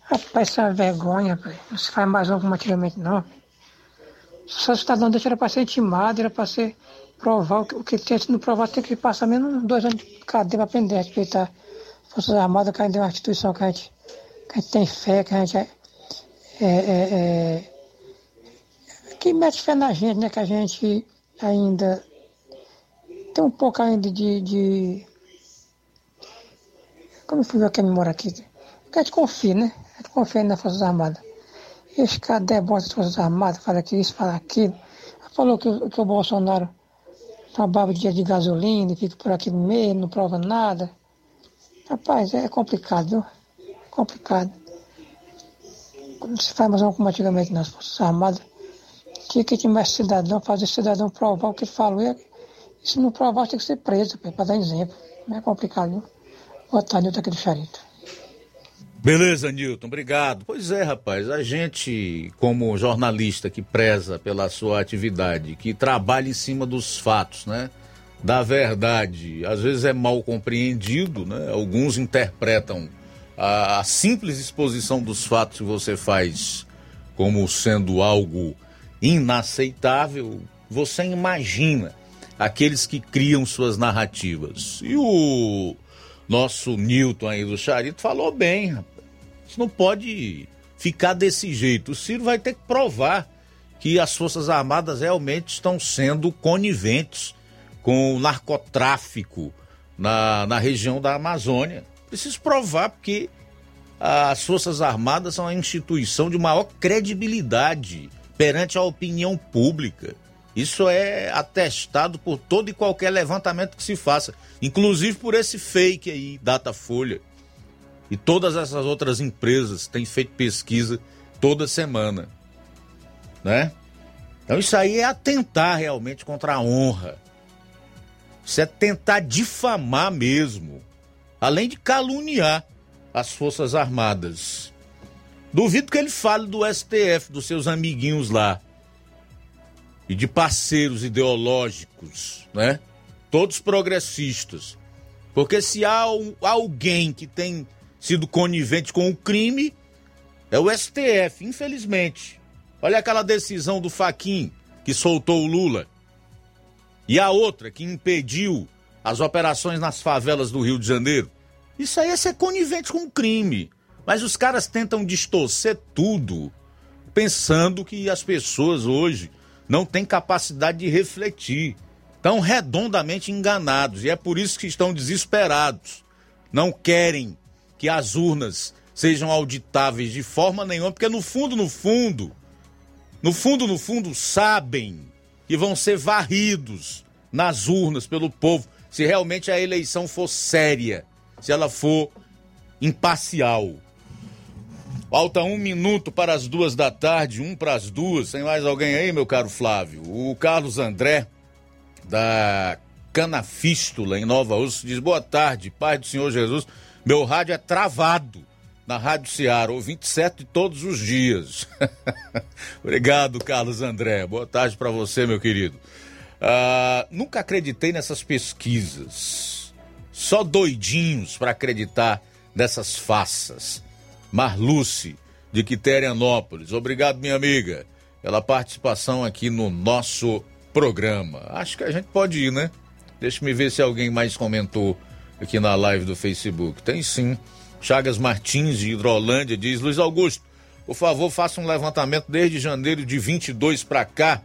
Rapaz, isso é uma vergonha, pai. Não se faz mais não como antigamente, não. Só o cidadão deixa era para ser intimado, era para ser provar o que, o que se não provar, tem que passar menos dois anos de cadeia para aprender a respeitar Forças Armadas, que ainda é uma instituição que a gente, que a gente tem fé, que a gente é, é, é, é que mete fé na gente, né? Que a gente ainda tem um pouco ainda de. de como fui ver que memória aqui? Que a gente confia, né? A gente confia nas Forças Armadas. E esse cara debocha das Forças Armadas, fala aqui isso, fala aquilo. Falou que, que o Bolsonaro trabalha dia de gasolina, fica por aqui no meio, não prova nada. Rapaz, é complicado, viu? Complicado. Quando se faz mais um como antigamente nas Forças Armadas, tinha que tinha mais cidadão, fazer cidadão provar o que falou. E se não provar, tem que ser preso, para dar exemplo. Não é complicado, viu? Boa tarde, Nilton aqui do Charito. Beleza, Nilton, obrigado. Pois é, rapaz, a gente, como jornalista que preza pela sua atividade, que trabalha em cima dos fatos, né? Da verdade, às vezes é mal compreendido, né? Alguns interpretam a, a simples exposição dos fatos que você faz como sendo algo inaceitável, você imagina aqueles que criam suas narrativas. E o nosso Newton aí do Charito falou bem, rapaz. Não pode ficar desse jeito. O Ciro vai ter que provar que as Forças Armadas realmente estão sendo coniventes com o narcotráfico na, na região da Amazônia. Precisa provar, porque as Forças Armadas são a instituição de maior credibilidade perante a opinião pública. Isso é atestado por todo e qualquer levantamento que se faça, inclusive por esse fake aí, Datafolha. E todas essas outras empresas têm feito pesquisa toda semana, né? Então isso aí é atentar realmente contra a honra. Isso é tentar difamar mesmo, além de caluniar as Forças Armadas. Duvido que ele fale do STF, dos seus amiguinhos lá. E de parceiros ideológicos, né? Todos progressistas. Porque se há alguém que tem sido conivente com o crime, é o STF, infelizmente. Olha aquela decisão do Faquin que soltou o Lula. E a outra que impediu as operações nas favelas do Rio de Janeiro. Isso aí é ser conivente com o crime. Mas os caras tentam distorcer tudo, pensando que as pessoas hoje não têm capacidade de refletir. Estão redondamente enganados e é por isso que estão desesperados. Não querem que as urnas sejam auditáveis de forma nenhuma, porque no fundo, no fundo, no fundo, no fundo, sabem que vão ser varridos nas urnas pelo povo se realmente a eleição for séria, se ela for imparcial. Falta um minuto para as duas da tarde, um para as duas. Tem mais alguém aí, meu caro Flávio? O Carlos André, da Canafístula, em Nova Urso, diz: Boa tarde, Pai do Senhor Jesus. Meu rádio é travado na Rádio Ceará, certo de todos os dias. Obrigado, Carlos André. Boa tarde para você, meu querido. Uh, nunca acreditei nessas pesquisas. Só doidinhos para acreditar nessas faças. Marluce, de Quiterianópolis. Obrigado, minha amiga, pela participação aqui no nosso programa. Acho que a gente pode ir, né? Deixa me ver se alguém mais comentou aqui na live do Facebook. Tem sim. Chagas Martins, de Hidrolândia, diz: Luiz Augusto, por favor, faça um levantamento desde janeiro de 22 para cá.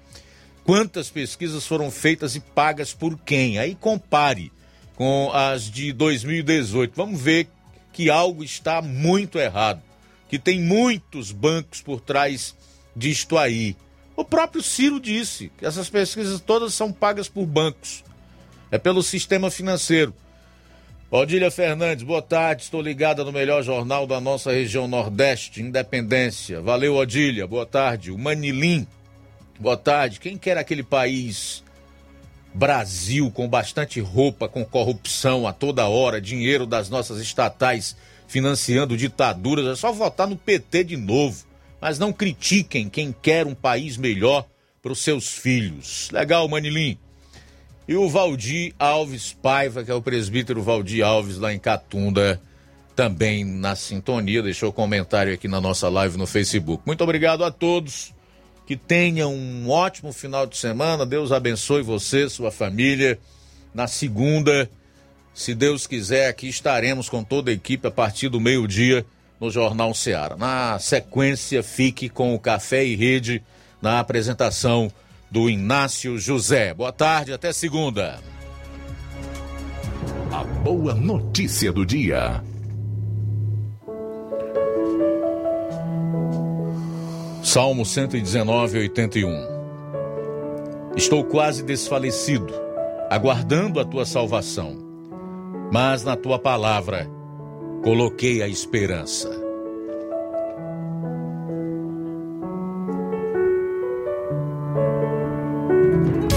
Quantas pesquisas foram feitas e pagas por quem? Aí compare com as de 2018. Vamos ver que algo está muito errado, que tem muitos bancos por trás disto aí. O próprio Ciro disse que essas pesquisas todas são pagas por bancos. É pelo sistema financeiro. Odília Fernandes, boa tarde. Estou ligada no melhor jornal da nossa região Nordeste, Independência. Valeu, Odília. Boa tarde. O Manilim, boa tarde. Quem quer aquele país Brasil com bastante roupa, com corrupção a toda hora, dinheiro das nossas estatais financiando ditaduras. É só votar no PT de novo. Mas não critiquem quem quer um país melhor para os seus filhos. Legal, Manilim. E o Valdir Alves Paiva, que é o presbítero Valdir Alves lá em Catunda, também na sintonia, deixou comentário aqui na nossa live no Facebook. Muito obrigado a todos. Que tenham um ótimo final de semana. Deus abençoe você, sua família. Na segunda, se Deus quiser, aqui estaremos com toda a equipe a partir do meio-dia no Jornal Ceará. Na sequência, fique com o Café e Rede na apresentação do Inácio José. Boa tarde, até segunda. A boa notícia do dia. Salmo 119, 81. Estou quase desfalecido, aguardando a tua salvação, mas na tua palavra coloquei a esperança.